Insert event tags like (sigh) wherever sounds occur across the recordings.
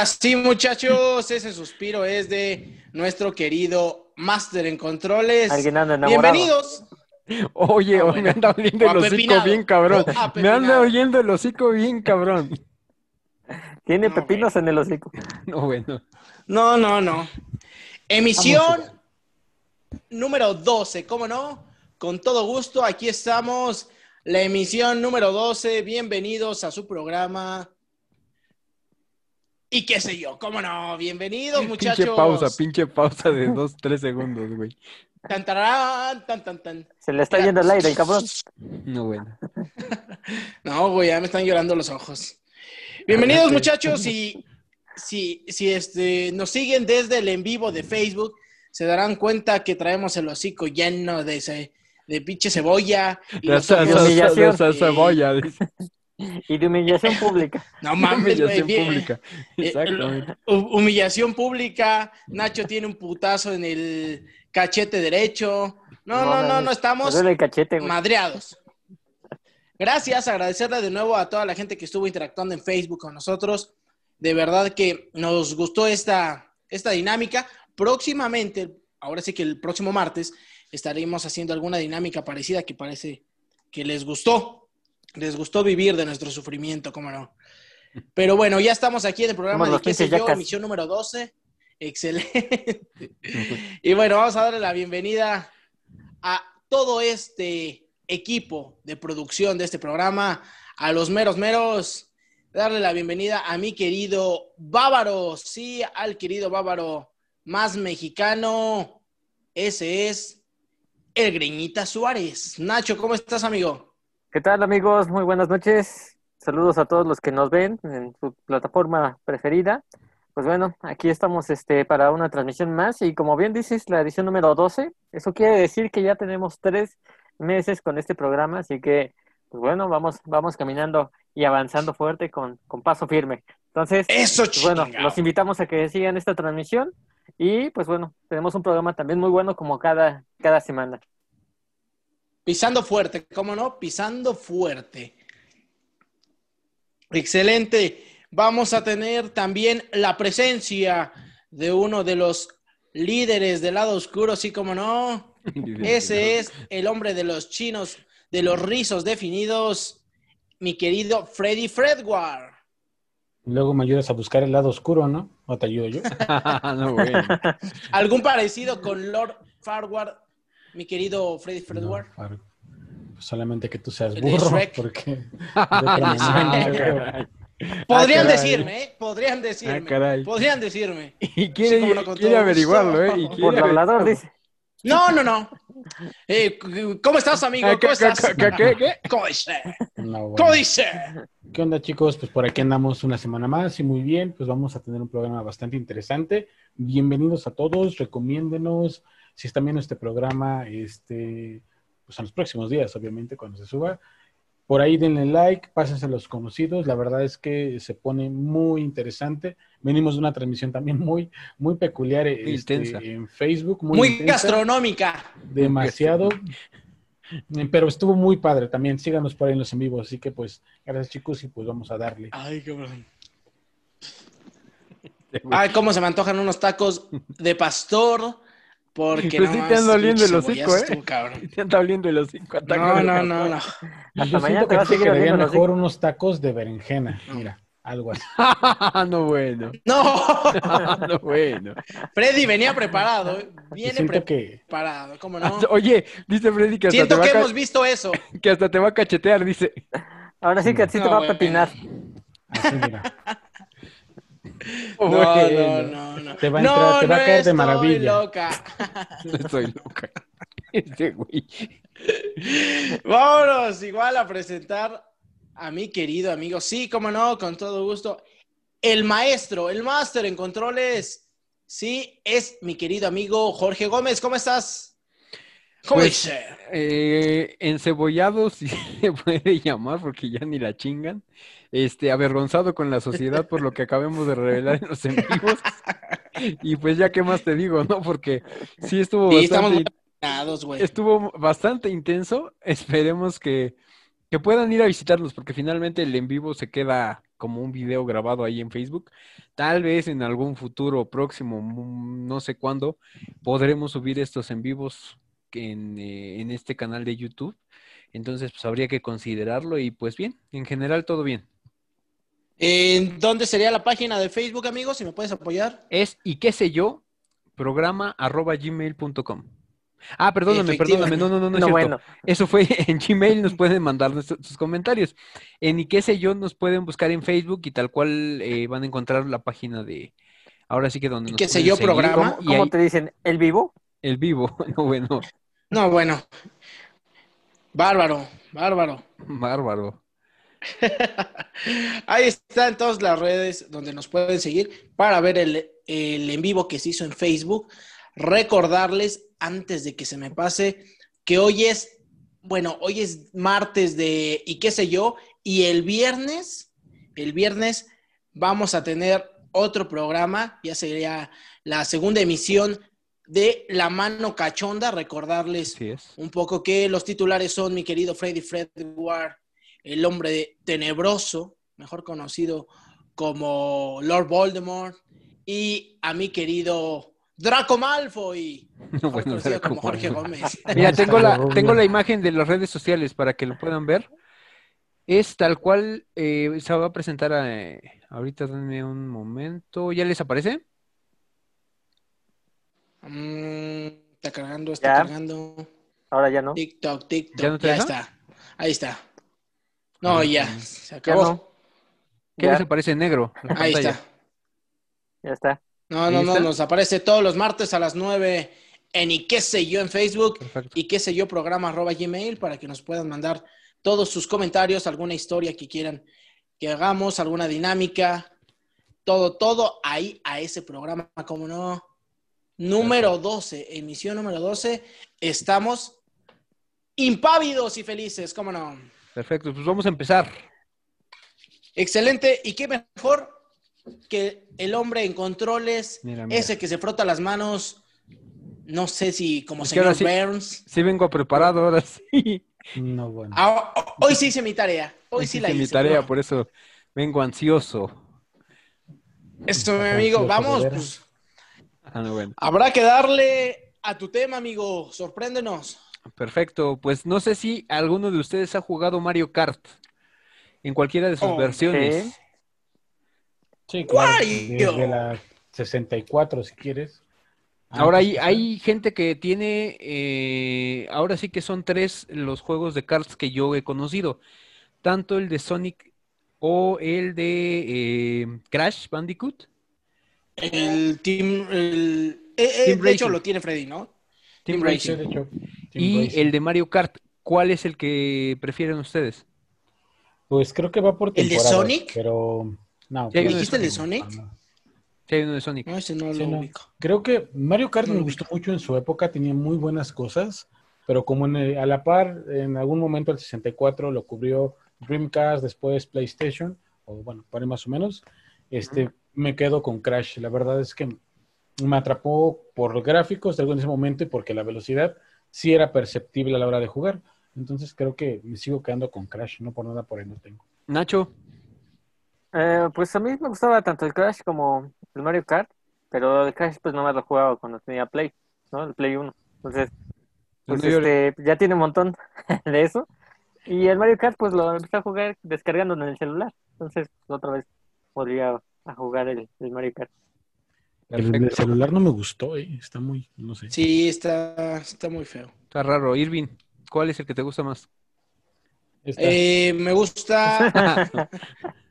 Ahora sí, muchachos, ese suspiro es de nuestro querido Master en Controles. Alguien anda enamorado. Bienvenidos. Oye, Ah, hoy bueno. me anda oliendo el hocico bien cabrón. Me anda oyendo el hocico bien cabrón. Tiene No, pepinos en el hocico. No, bueno. No, no, no. Emisión número 12, ¿cómo no? Con todo gusto, aquí estamos. La emisión número 12. Bienvenidos a su programa. Y qué sé yo, ¿cómo no? Bienvenidos, muchachos. Pinche pausa, pinche pausa de dos, tres segundos, güey. Tan, tan, tan, tan. Se le está yendo el aire, el cabrón. (laughs) No, bueno. (laughs) No, güey, ya me están llorando los ojos. Bienvenidos, muchachos. Y (laughs) si, si este, nos siguen desde el en vivo de Facebook, se darán cuenta que traemos el hocico lleno de, ese, de pinche cebolla. Y De los esa, esa- esa cebolla, dice. Y de humillación pública. (laughs) No mames. Humillación pública. Eh, Exactamente. hu- Humillación pública. Nacho tiene un putazo en el cachete derecho. No, no, no, no, estamos cachete, madreados. Gracias, agradecerle de nuevo a toda la gente que estuvo interactuando en Facebook con nosotros. De verdad que nos gustó esta, esta dinámica. Próximamente, ahora sí que el próximo martes, estaremos haciendo alguna dinámica parecida que parece que les gustó. Les gustó vivir de nuestro sufrimiento, cómo no. Pero bueno, ya estamos aquí en el programa de qué sé yo, yacas. emisión número 12. Excelente. (laughs) Y bueno, vamos a darle la bienvenida a todo este equipo de producción de este programa, a los meros meros, darle la bienvenida a mi querido Bávaro, sí, al querido Bávaro más mexicano, ese es el Greñita Suárez. Nacho, ¿cómo estás, amigo? ¿Qué tal, amigos? Muy buenas noches. Saludos a todos los que nos ven en su plataforma preferida. Pues bueno, aquí estamos este, para una transmisión más y como bien dices, la edición número 12. Eso quiere decir que ya tenemos tres meses con este programa, así que, pues bueno, vamos, vamos caminando y avanzando fuerte con, con paso firme. Entonces, Eso, pues bueno, los invitamos a que sigan esta transmisión y pues bueno, tenemos un programa también muy bueno como cada, cada semana. Pisando fuerte, ¿cómo no? Pisando fuerte. Excelente. Vamos a tener también la presencia de uno de los líderes del lado oscuro, sí, como no. (laughs) Ese es el hombre de los chinos, de los rizos definidos, mi querido Freddy Fredward. Luego me ayudas a buscar el lado oscuro, ¿no? ¿O te ayudo yo? (laughs) no, bueno. (laughs) ¿Algún parecido con Lord Farward, mi querido Freddy No, Fredward? Pues solamente que tú seas burro, Shrek. porque (laughs) no creo. Podrían decirme, ¿eh? Podrían decirme. Ah, caray. Podrían decirme. Y quiere, Sí, no, quiere averiguarlo, ¿eh? gusto. Y quiere Por hablador, dice. No, no, no. Eh, ¿Cómo estás, amigo? Ah, ¿qué- ¿Cómo estás? qué- qué- qué- qué? ¿Cómo dice? No, bueno. ¿Cómo dice? ¿Qué onda, chicos? Pues por aquí andamos una semana más y muy bien. Pues vamos a tener un programa bastante interesante. Bienvenidos a todos, recomiéndenos. Si están viendo este programa, este, pues en los próximos días, obviamente, cuando se suba. Por ahí denle like, pásense a los conocidos. La verdad es que se pone muy interesante. Venimos de una transmisión también muy, muy peculiar este, en Facebook. Muy, Muy intensa. gastronómica. demasiado. Pero estuvo muy padre también. Síganos por ahí en los en vivos. Así que pues, gracias chicos y pues vamos a darle. Ay, cabrón. (laughs) Ay, cómo se me antojan unos tacos de pastor. Porque Pues sí no te anda oliendo el hocico, ¿eh? cabrón. Te anda oliendo el hocico. No, no, no, no. Hasta Yo mañana siento te a te seguir oliendo mejor hocico. unos tacos de berenjena. Mira, algo así. (laughs) no, bueno. (laughs) No, no, bueno. Freddy venía preparado. Viene siento que preparado, ¿cómo no? Oye, dice Freddy que hasta, te Siento va que hemos visto eso. que hasta te va a cachetear, dice. Ahora sí que así te No, va a pepinar. así, mira. (laughs) No, no, no, no. Te va a no, te va a caer de estoy maravilla. loca. (laughs) Estoy loca. (laughs) Este güey. Vámonos igual a presentar a mi querido amigo. Sí, cómo no, con todo gusto. El maestro, el máster en controles. Sí, es mi querido amigo Jorge Gómez. ¿Cómo estás? ¿Cómo Pues, dice? Eh, encebollado, (laughs) si se puede llamar, porque ya ni la chingan. Este, avergonzado con la sociedad por lo que acabamos de revelar en los en vivos. (laughs) Y pues ya, ¿qué más te digo, no? Porque sí estuvo Sí, estamos bastante, güey. estuvo bastante intenso. Esperemos que, que puedan ir a visitarnos, porque finalmente el en vivo se queda como un video grabado ahí en Facebook. Tal vez en algún futuro próximo, mm, no sé cuándo, podremos subir estos en vivos en, eh, en este canal de YouTube. Entonces, pues habría que considerarlo y pues bien, en general todo bien. ¿En dónde sería la página de Facebook, amigos? Si me puedes apoyar. Es y qué sé yo, programa arroba gmail.com. Ah, perdóname, perdóname, no, no, no, no, es No, cierto. bueno, Eso fue (laughs) en Gmail, nos pueden mandar sus comentarios. En y qué sé yo, nos pueden buscar en Facebook y tal cual eh, van a encontrar la página de, ahora sí que donde ¿Y nos qué sé yo, seguir. programa? Y ¿cómo ahí- te dicen? ¿El vivo? El vivo, (laughs) no, bueno, No, bueno. Bárbaro, bárbaro. bárbaro. (laughs) Ahí están todas las redes donde nos pueden seguir para ver el, el en vivo que se hizo en Facebook. Recordarles, antes de que se me pase, que hoy es, bueno, hoy es martes de, y qué sé yo, y el viernes, el viernes vamos a tener otro programa, ya sería la segunda emisión de La Mano Cachonda. Recordarles un poco que los titulares son mi querido Freddy Fredward, el hombre tenebroso, mejor conocido como Lord Voldemort, y a mi querido Draco Malfoy, mejor (laughs) Bueno, conocido Draco como Jorge Malfoy. Gómez. (laughs) Mira, tengo la, tengo la imagen de las redes sociales para que lo puedan ver. Es tal cual eh, se va a presentar eh, ahorita, denme un momento. ¿Ya les aparece? Mm, está cargando, está Ya. cargando. Ahora ya no. TikTok, TikTok, ¿Ya ya, no está. Ahí está. No, Ah, ya, se Ya acabó. no. ¿Qué Ya, les aparece en negro? Ahí está. ya está. No, no, no, está. nos aparece todos los martes a las 9 en y qué sé yo en Facebook. Perfecto. y qué sé yo, programa arroba gmail para que nos puedan mandar todos sus comentarios, alguna historia que quieran que hagamos, alguna dinámica, todo, todo ahí a ese programa, como no. Número 12, emisión número 12, estamos impávidos y felices, cómo no. Perfecto, pues vamos a empezar. Excelente, y qué mejor que el hombre en controles, Mira, mira. ese que se frota las manos, no sé si como Es señor sí- Burns. Sí vengo preparado ahora sí. No, bueno. Ah, hoy sí hice mi tarea. Hoy sí la Hice hice. mi tarea, bueno. por eso vengo ansioso. Esto, mi amigo, vamos, pues Ah, no, bueno. habrá que darle a tu tema, amigo. Sorpréndenos. Perfecto, pues no sé si alguno de ustedes ha jugado Mario Kart en cualquiera de sus Oh, versiones. sí. Sí, claro. Desde la 64, si quieres. Ahora hay, hay gente que tiene, eh, ahora sí que son tres los juegos de karts que yo he conocido, tanto el de Sonic o el de eh, Crash Bandicoot, El team. El, eh, eh, Team de hecho, Racing. lo tiene Freddy, ¿no? Team Team Racing, hecho, Team y Racing. el de Mario Kart. ¿Cuál es el que prefieren ustedes? Pues creo que va por ¿El de Sonic? Pero. No, pues, de ¿Dijiste el de no, Sonic? no. Sí, hay uno de Sonic. No, ese no Sí, lo no. ubico. Creo que Mario Kart No me lo gustó mucho en su época, tenía muy buenas cosas, pero como en el- a la par, en algún momento el 64 lo cubrió Dreamcast, después PlayStation, o bueno, por ahí más o menos, este, me quedo con Crash. La verdad es que me atrapó por los gráficos de algo en ese momento y porque la velocidad sí era perceptible a la hora de jugar. Entonces creo que me sigo quedando con Crash, no por nada por ahí no tengo. Nacho, Eh, pues a mí me gustaba tanto el Crash como el Mario Kart, pero el Crash pues nomás lo jugaba cuando tenía Play, ¿no? El Play 1. Entonces, pues este, ya tiene un montón (laughs) de eso. Y el Mario Kart pues lo empecé a jugar descargándolo en el celular. Entonces, otra vez podría a jugar el, el Mario Kart. El, celular no me gustó, eh, está muy, no sé. Sí, está, está muy feo. está raro. Irving, ¿cuál es el que te gusta más? Eh, me gusta. (laughs)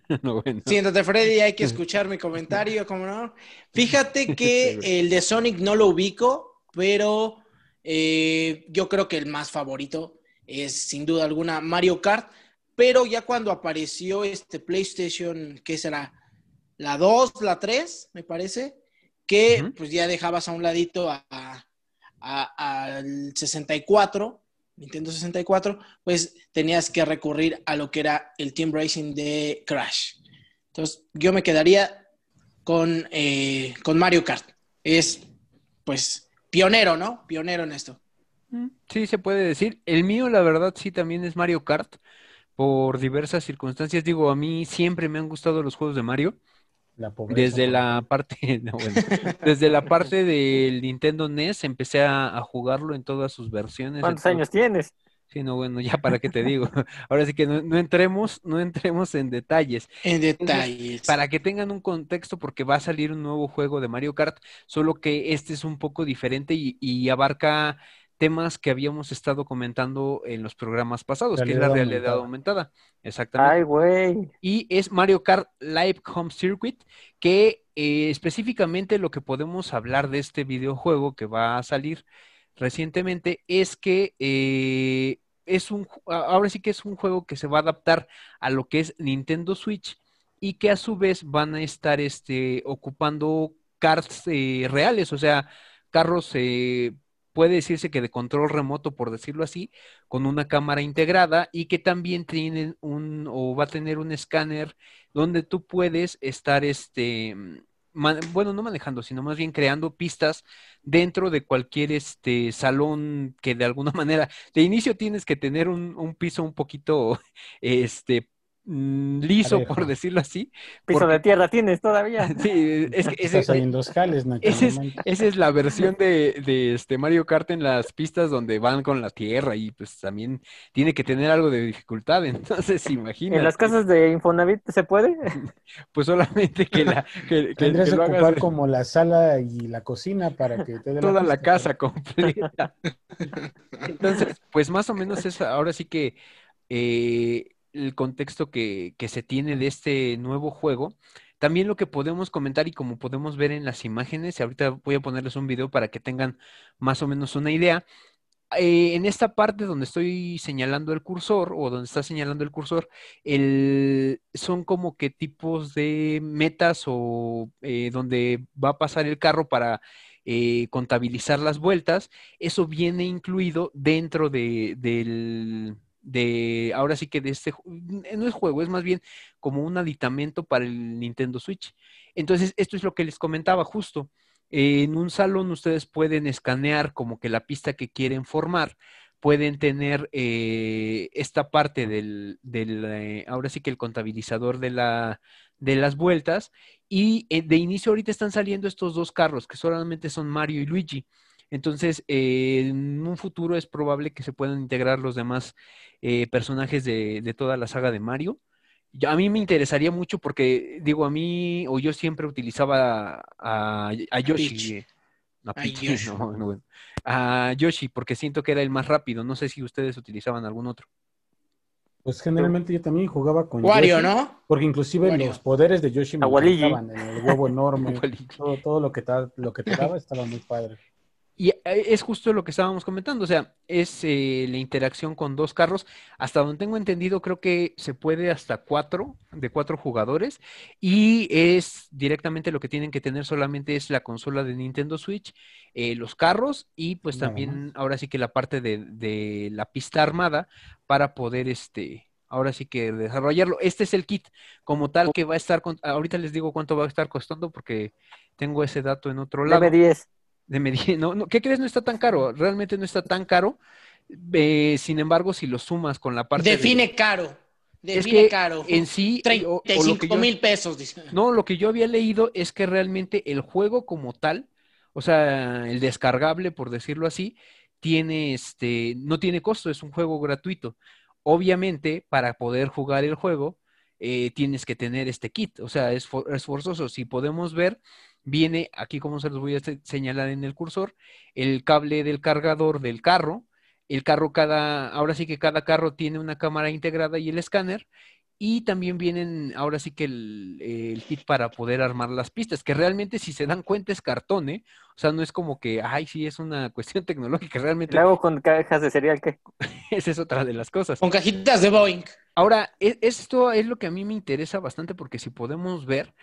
(laughs) no, bueno. Siéntate, Freddy, hay que escuchar mi comentario, ¿cómo no? Fíjate (laughs) que el de Sonic no lo ubico, pero eh, yo creo que el más favorito es sin duda alguna Mario Kart, pero ya cuando apareció este PlayStation, ¿qué será? La 2, la 3, me parece, que pues ya dejabas a un ladito a- a- a- al 64, Nintendo 64, pues tenías que recurrir a lo que era el Team Racing de Crash. Entonces, yo me quedaría con, eh, con Mario Kart. Es, pues, pionero, ¿no? Pionero en esto. Mm, Sí, se puede decir. El mío, la verdad, sí también es Mario Kart, por diversas circunstancias. Digo, a mí siempre me han gustado los juegos de Mario. La pobreza, Desde la parte, (laughs) no, bueno, desde la parte del Nintendo NES empecé a, a jugarlo en todas sus versiones. ¿Cuántos todo- años tienes? Sí, no, bueno, ya para qué te digo. (laughs) Ahora sí que no, no entremos, no entremos en detalles. En detalles. Para que tengan un contexto, porque va a salir un nuevo juego de Mario Kart, solo que este es un poco diferente y, y abarca temas que habíamos estado comentando en los programas pasados, que es la Realidad aumentada. aumentada. Exactamente. Ay, güey. Y es Mario Kart Live Home Circuit, que eh, específicamente lo que podemos hablar de este videojuego que va a salir recientemente es que eh, es un, ahora sí que es un juego que se va a adaptar a lo que es Nintendo Switch y que a su vez van a estar este, ocupando karts eh, reales, o sea, carros, eh, puede decirse que de control remoto, por decirlo así, con una cámara integrada y que también tienen un o va a tener un escáner donde tú puedes estar este ma- bueno, no manejando, sino más bien creando pistas dentro de cualquier este salón que de alguna (laughs) manera, de inicio tienes que tener un, un piso un poquito (laughs) este mm, liso, por decirlo así. Piso porque- de tierra tienes todavía. (laughs) Sí, es que ese- Estás ahí en dos jales, Nacho. ese es, esa es la (laughs) versión de, de este Mario Kart en las pistas donde van con la tierra y pues también tiene que tener algo de dificultad. (laughs) Entonces, En imagínate, las casas de Infonavit se puede. pues solamente que la que, que- Tendrías que que lo hagas ocupar como la sala y la cocina para que te dé toda la pista. casa completa. Entonces, pues más o menos es ahora sí que eh, el contexto que, que se tiene de este nuevo juego. También lo que podemos comentar y como podemos ver en las imágenes, y ahorita voy a ponerles un video para que tengan más o menos una idea. eh, en esta parte donde estoy señalando el cursor o donde está señalando el cursor, el- son como que tipos de metas o eh, donde va a pasar el carro para eh, contabilizar las vueltas. Eso viene incluido dentro de, del, de, ahora sí que de este, no es juego, es más bien como un aditamento para el Nintendo Switch. Entonces, esto es lo que les comentaba justo. En un salón ustedes pueden escanear como que la pista que quieren formar, pueden tener eh, esta parte del, del, eh, ahora sí que el contabilizador de, la, de las vueltas y eh, de inicio ahorita están saliendo estos dos carros que solamente son Mario y Luigi. Entonces, eh, en un futuro es probable que se puedan integrar los demás eh, personajes de, de toda la saga de Mario. A mí me interesaría mucho porque, digo, a mí, o yo siempre utilizaba a, a Yoshi. Peach. A A Peach, Yoshi. no, no, bueno. A Yoshi, porque siento que era el más rápido. No sé si ustedes utilizaban algún otro. Pues generalmente yo también jugaba con Wario, Yoshi, ¿no? Porque inclusive Wario. los poderes de Yoshi me A encantaban, el huevo enorme, (laughs) todo, todo lo que te, lo que te daba estaba muy padre. Y eh, es justo lo que estábamos comentando, o sea, es eh, la interacción con dos carros. Hasta donde tengo entendido, creo que se puede hasta cuatro, de cuatro jugadores. Y es directamente lo que tienen que tener solamente es la consola de Nintendo Switch, eh, los carros y pues también ahora sí que la parte de, de la pista armada para poder este, ahora sí que desarrollarlo. Este es el kit como tal que va a estar, con- ahorita les digo cuánto va a estar costando porque tengo ese dato en otro lado. DB10. De (laughs) no, no, ¿qué crees? No está tan caro, realmente no está tan caro. Eh, sin embargo, si lo sumas con la parte de- Define caro. es Define que caro. en sí, o- o lo que 35 yo- mil pesos, dice. no, lo que yo había leído es que realmente el juego como tal, o sea, el descargable, por decirlo así, tiene este, no tiene costo, es un juego gratuito. Obviamente, para poder jugar el juego, eh, tienes que tener este kit, o sea, es, for- es forzoso. Si podemos ver, viene aquí, como se los voy a se- señalar en el cursor, el cable del cargador del carro. El carro cada, ahora sí que cada carro tiene una cámara integrada y el escáner. Y también vienen, ahora sí que el, el kit para poder armar las pistas, que realmente si se dan cuenta es cartón, ¿eh? O sea, no es como que, ay, sí, es una (laughs) cuestión tecnológica, realmente Le hago con cajas de cereal que (laughs) esa es otra de las cosas. Con cajitas de Boeing. Ahora, e- esto es lo que a mí me interesa bastante porque si podemos ver,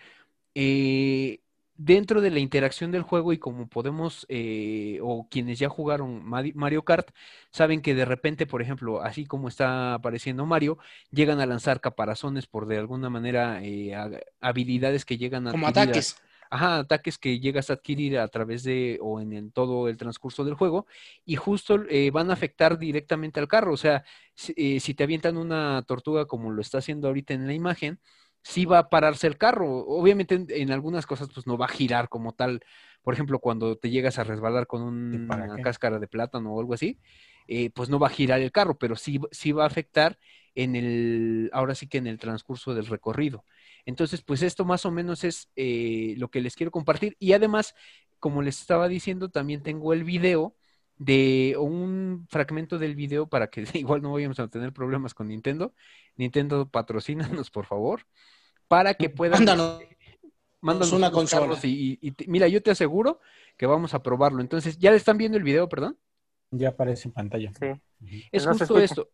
eh, dentro de la interacción del juego y como podemos, eh, o quienes ya jugaron Mario Kart, saben que de repente, por ejemplo, así como está apareciendo Mario, llegan a lanzar caparazones por de alguna manera eh, ha- habilidades que llegan a Como ataques. ajá, ataques que llegas a adquirir a través de o en, todo el transcurso del juego y justo eh, van a afectar directamente al carro. O sea, si, eh, si te avientan una tortuga como lo está haciendo ahorita en la imagen, sí va a pararse el carro. Obviamente en, en algunas cosas pues no va a girar como tal. Por ejemplo, cuando te llegas a resbalar con ¿Y para una cáscara de plátano o algo así, eh, pues no va a girar el carro, pero sí, sí va a afectar en el, ahora sí que en el transcurso del recorrido. Entonces, pues esto más o menos es eh, lo que les quiero compartir. Y además, como les estaba diciendo, también tengo el video de un fragmento del video para que (laughs) igual no vayamos a tener problemas con Nintendo. Nintendo, patrocínanos, por favor, para que (laughs) puedan... Mándanos mándanos una consola. y, y- y te- mira, yo te aseguro que vamos a probarlo. Entonces, ¿ya le están viendo el video, perdón? Ya aparece en pantalla. Sí. Es No justo esto.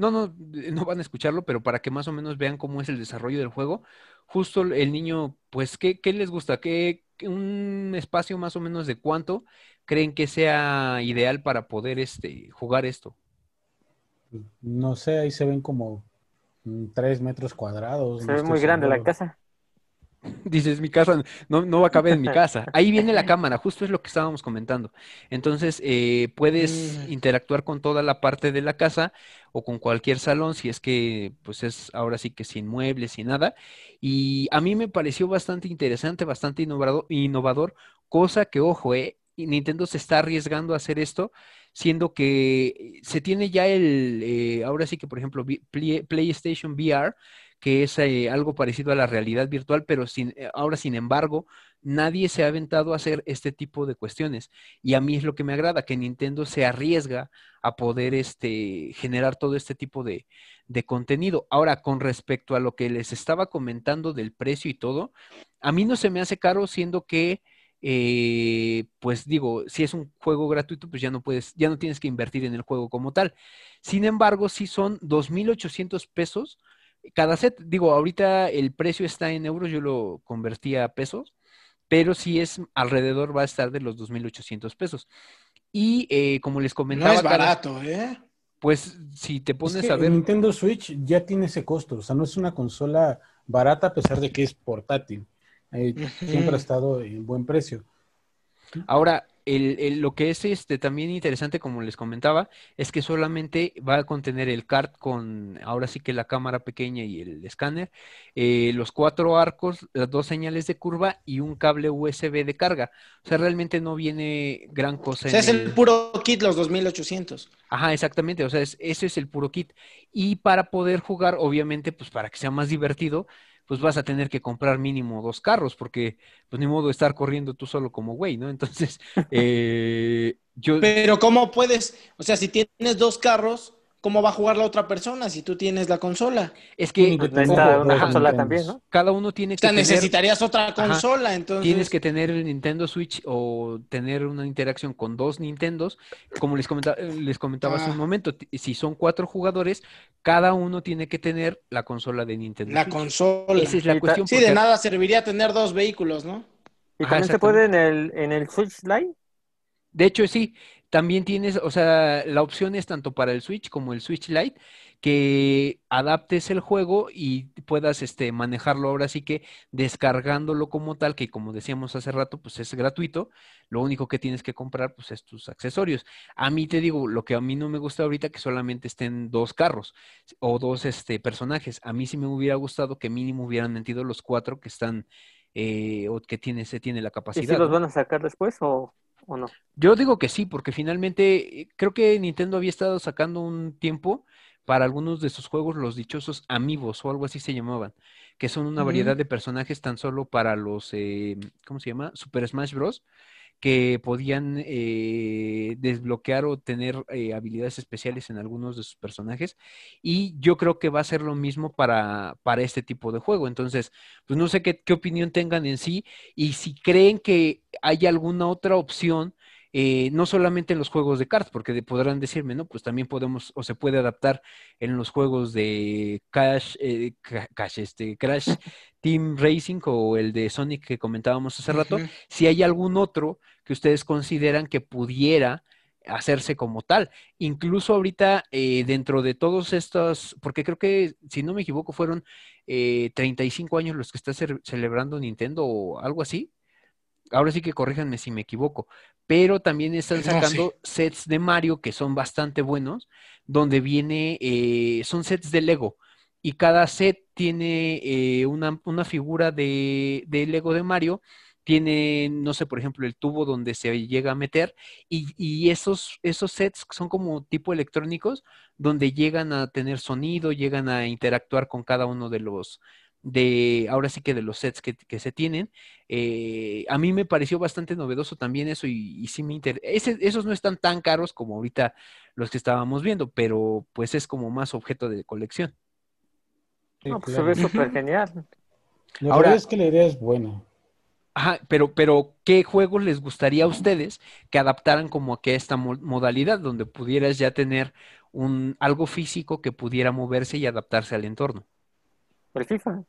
No, no, eh, no van a escucharlo, pero para que más o menos vean cómo es el desarrollo del juego, justo el niño, pues, ¿qué, qué les gusta? ¿Qué, qué- un espacio más o menos de cuánto creen que sea ideal para poder este, jugar esto? No sé, ahí se ven como mm, tres metros cuadrados. Se no ve muy grande la casa. (laughs) Dices, mi casa no, no va a caber en mi casa. (laughs) Ahí viene la cámara, justo es lo que estábamos comentando. Entonces, eh, puedes Mm. interactuar con toda la parte de la casa o con cualquier salón, si es que, pues es ahora sí que sin muebles, sin nada. Y a mí me pareció bastante interesante, bastante innovador, innovador, cosa que, ojo, eh, Nintendo se está arriesgando a hacer esto, siendo que se tiene ya el, eh, ahora sí que, por ejemplo, Play- PlayStation VR que es eh, algo parecido a la realidad virtual, pero eh, ahora, sin embargo, nadie se ha aventado a hacer este tipo de cuestiones. Y a mí es lo que me agrada, que Nintendo se arriesga a poder este, generar todo este tipo de, contenido. Ahora, con respecto a lo que les estaba comentando del precio y todo, a mí no se me hace caro, siendo que, eh, pues digo, si es un juego gratuito, pues ya no puedes, ya no tienes que invertir en el juego como tal. Sin embargo, sí son 2.800 pesos cada set, digo, ahorita el precio está en euros, yo lo convertí a pesos, pero sí es alrededor, va a estar de los 2.800 pesos. Y eh, como les No comentaba, es cada- barato, ¿eh? pues si te Es pones que a ver, el Nintendo Switch ya tiene ese costo, o sea, no es una consola barata a pesar de que es portátil. Eh. Siempre ha estado en buen precio. Ahora, el- el- lo que es este también interesante, como les comentaba, es que solamente va a contener el cart con, ahora sí que la cámara pequeña y el escáner, eh, los cuatro arcos, las dos señales de curva y un cable USB de carga. O sea, realmente no viene gran cosa O sea, en es el puro kit, los 2800. Ajá, exactamente, o sea, es- ese es el puro kit. Y para poder jugar, obviamente, pues para que sea más divertido, pues vas a tener que comprar mínimo dos carros, porque pues ni modo de estar corriendo tú solo como güey, ¿no? (laughs) Entonces, eh, yo, Pero ¿cómo puedes? O sea, si tienes dos carros, ¿cómo va a jugar la otra persona si tú tienes la consola? es que Pues Necesita Ojo, una ajá, consola Nintendos. también, ¿no? cada uno tiene O que sea, tener, necesitarías otra consola, entonces. tienes que tener el Nintendo Switch o tener una interacción con dos Nintendos, como les comentaba, les comentaba hace Ah. un momento, t- si son cuatro jugadores, cada uno tiene que tener la consola de Nintendo La Switch. consola. Esa es la cuestión. Sí, porque- de nada serviría tener dos vehículos, ¿no? Y Ajá, también se puede en el, en el Switch Lite. De hecho, sí, también tienes, o sea, la opción es tanto para el Switch como el Switch Lite, que adaptes el juego y puedas este, manejarlo ahora sí que descargándolo como tal, que como decíamos hace rato, pues es gratuito. Lo único que tienes que comprar, pues es tus accesorios. A mí te digo, lo que a mí no me gusta ahorita, que solamente estén dos carros o dos este, personajes. A mí sí me hubiera gustado que mínimo hubieran metido los cuatro que están, eh, o que tiene, se tiene la ¿Y capacidad. si los van a sacar después o, o no? Yo digo que sí, porque finalmente eh, creo que Nintendo había estado sacando un tiempo para algunos de sus juegos, los dichosos amigos o algo así se llamaban, que son una variedad de personajes tan solo para los, eh, ¿cómo se llama? Super Smash Bros. Que podían eh, desbloquear o tener eh, habilidades especiales en algunos de sus personajes. Y yo creo que va a ser lo mismo para, para este tipo de juego. Entonces, pues no sé qué, qué opinión tengan en sí y si creen que hay alguna otra opción. Eh, no solamente en los juegos de cartas, porque de- podrán decirme, ¿no? Pues también podemos o se puede adaptar en los juegos de Cash, eh, Ca- Cash, este, Crash (laughs) Team Racing o el de Sonic que comentábamos hace rato si hay algún otro que ustedes consideran que pudiera hacerse como tal. Incluso ahorita, eh, dentro de todos estos, porque creo que, si no me equivoco, fueron eh, 35 años los que está ce- celebrando Nintendo o algo así. Ahora sí que corríjanme si me equivoco, pero también están No, sacando sets de Mario que son bastante buenos, donde viene, eh, son sets de Lego y cada set tiene eh, una, una figura de, de Lego de Mario, tiene, no sé, por ejemplo, el tubo donde se llega a meter y, y esos, esos sets son como tipo electrónicos donde llegan a tener sonido, llegan a interactuar con cada uno de los, de, ahora sí que de los sets que, que se tienen. Eh, a mí me pareció bastante novedoso también eso y, y sí me interesa. Esos no están tan caros como ahorita los que estábamos viendo, pero pues es como más objeto de colección. Sí, No, pues se ve súper (laughs) genial. La Ahora- verdad es que la idea es buena. Ajá, pero, pero ¿qué juegos les gustaría a ustedes que adaptaran como a que esta mo- modalidad donde pudieras ya tener un algo físico que pudiera moverse y adaptarse al entorno? El FIFA.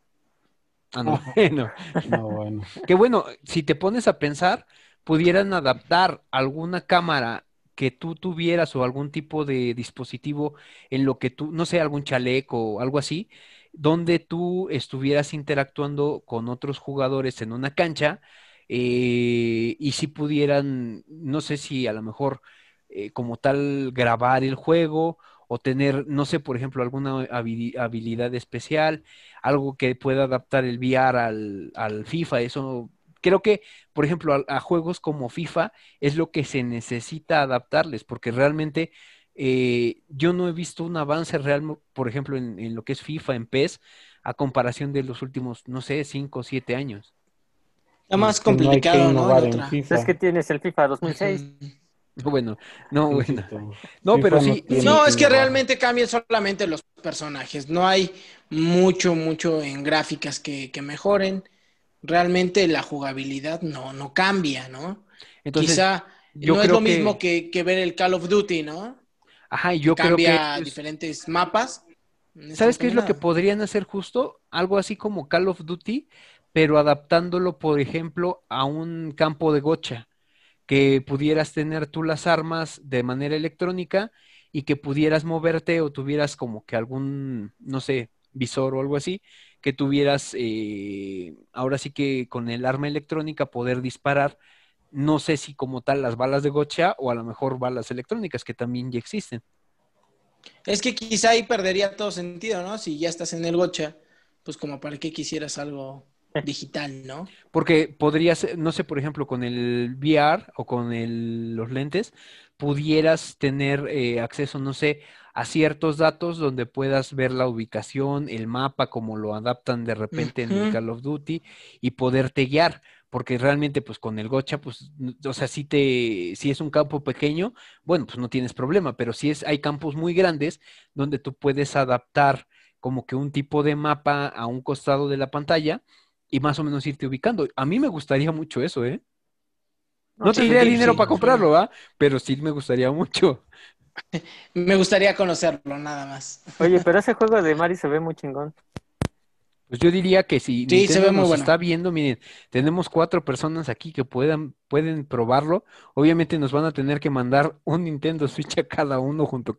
Ah, no, bueno. (laughs) No, bueno. Que bueno, si te pones a pensar, pudieran adaptar alguna cámara que tú tuvieras o algún tipo de dispositivo en lo que tú, no sé, algún chaleco o algo así, donde tú estuvieras interactuando con otros jugadores en una cancha eh, y si pudieran, no sé si a lo mejor eh, como tal grabar el juego o tener, no sé, por ejemplo, alguna habili- habilidad especial, algo que pueda adaptar el VR al, al FIFA, eso creo que, por ejemplo, a, a juegos como FIFA es lo que se necesita adaptarles, porque realmente eh, yo no he visto un avance real, por ejemplo, en, en lo que es FIFA, en PES, a comparación de los últimos, no sé, 5 o 7 años. Más no complicado, ¿no? en otra. FIFA. Es que tienes el FIFA 2006. Ujú. (laughs) Bueno, no, bueno. No, pero sí, No, es que realmente cambian solamente los personajes. No hay mucho, mucho en gráficas que, que mejoren. Realmente la jugabilidad no, no cambia, ¿no? Entonces, Quizá yo no es lo que- mismo que, que ver el Call of Duty, ¿no? ajá, y yo creo Cambia que es- diferentes mapas. No ¿Sabes qué es lo que podrían hacer justo? Algo así como Call of Duty, pero adaptándolo, por ejemplo, a un campo de gocha, que pudieras tener tú las armas de manera electrónica y que pudieras moverte o tuvieras como que algún, no sé, visor o algo así, que tuvieras, eh, ahora sí que con el arma electrónica poder disparar, no sé si como tal las balas de gocha o a lo mejor balas electrónicas que también ya existen. Es que quizá ahí perdería todo sentido, ¿no? Si ya estás en el gocha, pues como para qué quisieras algo digital, ¿no? Porque podría ser, no sé, por ejemplo, con el VR o con el- los lentes, pudieras tener eh, acceso, no sé, a ciertos datos donde puedas ver la ubicación, el mapa, como lo adaptan de repente en el. Call of Duty, y poderte guiar. Porque realmente, pues con el gocha, pues, o sea, si te, si es un campo pequeño, bueno, pues no tienes problema, pero si es, hay campos muy grandes donde tú puedes adaptar como que un tipo de mapa a un costado de la pantalla y más o menos irte ubicando. A mí me gustaría mucho eso, ¿eh? No tendría sí, dinero sí, para comprarlo, ¿va? Pero sí me gustaría mucho. (laughs) Me gustaría conocerlo, nada más. Oye, pero ese juego de Mario se ve muy chingón. Pues yo diría que si Sí, se Nintendo ve muy nos bueno. está viendo, miren, tenemos cuatro personas aquí que puedan, pueden probarlo. Obviamente nos van a tener que mandar un Nintendo Switch a cada uno junto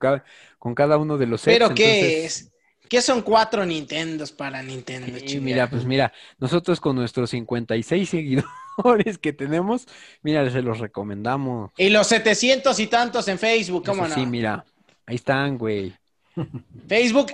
con cada uno de los sets. Pero ¿qué entonces- es? ¿Qué son cuatro Nintendos para Nintendo? Sí, mira, pues mira, nosotros con nuestros 56 seguidores que tenemos, mira, se los recomendamos. Y los 700 y tantos en Facebook, ¿cómo Eso no? sí, mira, ahí están, güey. Facebook,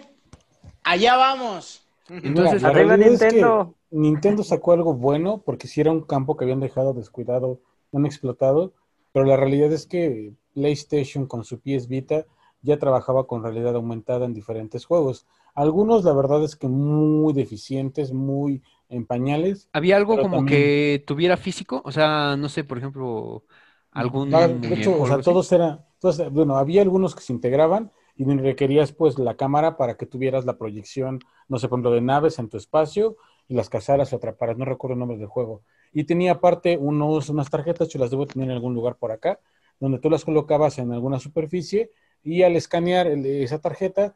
allá vamos. Entonces, la arriba realidad es que Nintendo. Nintendo sacó algo bueno porque si era un campo que habían dejado descuidado, no han explotado, pero la realidad es que PlayStation con su PS Vita ya trabajaba con realidad aumentada en diferentes juegos. Algunos, la verdad es que muy deficientes, muy en pañales. ¿Había algo como también- que tuviera físico? O sea, no sé, por ejemplo, algún Ah, de muñeco hecho, o o sea, así. todos eran, todos- bueno, había algunos que se integraban y requerías pues la cámara para que tuvieras la proyección, no sé, por ejemplo, de naves en tu espacio y las cazaras o atraparas, no recuerdo el nombre del juego. Y tenía aparte unos, unas tarjetas, yo las debo tener en algún lugar por acá, donde tú las colocabas en alguna superficie y al escanear el- esa tarjeta eh,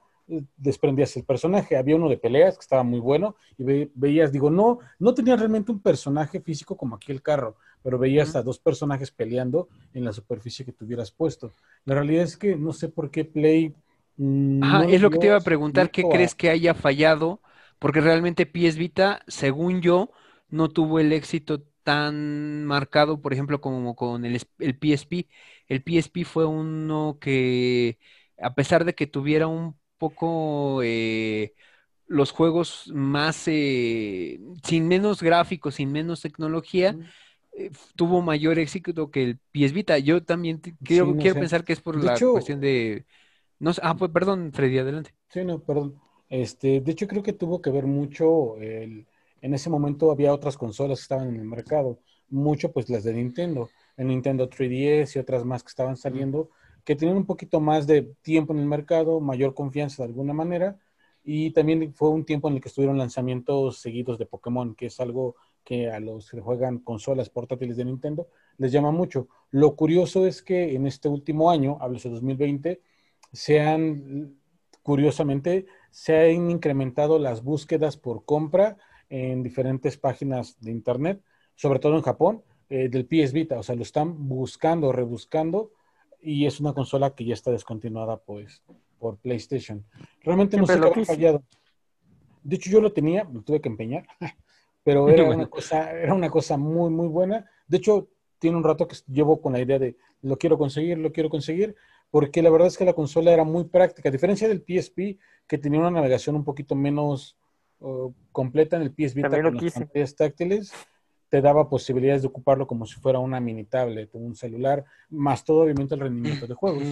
desprendías el personaje. Había uno de peleas que estaba muy bueno y ve- veías, digo, no, no tenía realmente un personaje físico como aquí el carro, pero veías Ujú. a dos personajes peleando en la superficie que tuvieras puesto. La realidad es que no sé por qué Play. mm, Ajá, no le es lo que te iba a preguntar, ¿qué a- crees que haya fallado? Porque realmente PS Vita, según yo, no tuvo el éxito tan marcado, por ejemplo, como con el, el PSP. El PSP fue uno que, a pesar de que tuviera un poco eh, los juegos más, eh, sin menos gráficos, sin menos tecnología, eh, tuvo mayor éxito que el PS Vita. Yo también quiero, quiero pensar que es por la cuestión de... No ah, pues perdón, Freddy, adelante. Sí, no, perdón. Este, de hecho, creo que tuvo que ver mucho el, en ese momento había otras consolas que estaban en el mercado, mucho pues las de Nintendo, el Nintendo 3DS y otras más que estaban saliendo, que tenían un poquito más de tiempo en el mercado, mayor confianza de alguna manera, y también fue un tiempo en el que estuvieron lanzamientos seguidos de Pokémon, que es algo que a los que juegan consolas portátiles de Nintendo les llama mucho. Lo curioso es que en este último año, hablo de 2020, se han, curiosamente, se han incrementado las búsquedas por compra en diferentes páginas de Internet, sobre todo en Japón, eh, del PS Vita. O sea, lo están buscando, rebuscando, y es una consola que ya está descontinuada, pues, por PlayStation. Realmente no sé qué ha fallado. De hecho, yo lo tenía, lo tuve que empeñar, (laughs) pero era una cosa, era una cosa muy, muy buena. De hecho, tiene un rato que llevo con la idea de lo quiero conseguir, lo quiero conseguir, porque la verdad es que la consola era muy práctica, a diferencia del PSP, que tenía una navegación un poquito menos uh, completa en el PS Vita con las pantallas táctiles, te daba posibilidades de ocuparlo como si fuera una mini tablet o un celular, más todo obviamente el rendimiento de juegos.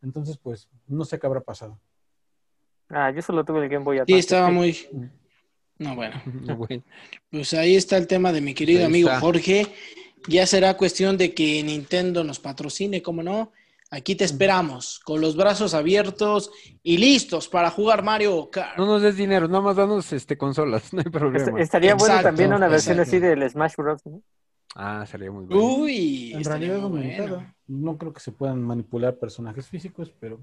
Entonces, pues, no sé qué habrá pasado. Ah, yo solo tuve el Game Boy Advance. Sí, estaba muy... No, bueno. Pues ahí está el tema de mi querido amigo Jorge. Ya será cuestión de que Nintendo nos patrocine, como no. Aquí te esperamos, con los brazos abiertos y listos para jugar Mario Kart. No nos des dinero, nada más danos este, consolas, (laughs) no hay problema. Estaría bueno también una versión así del Smash Bros. ¿no? Ah, sería muy bueno. Uy, en realidad bueno. no creo que se puedan manipular personajes físicos, pero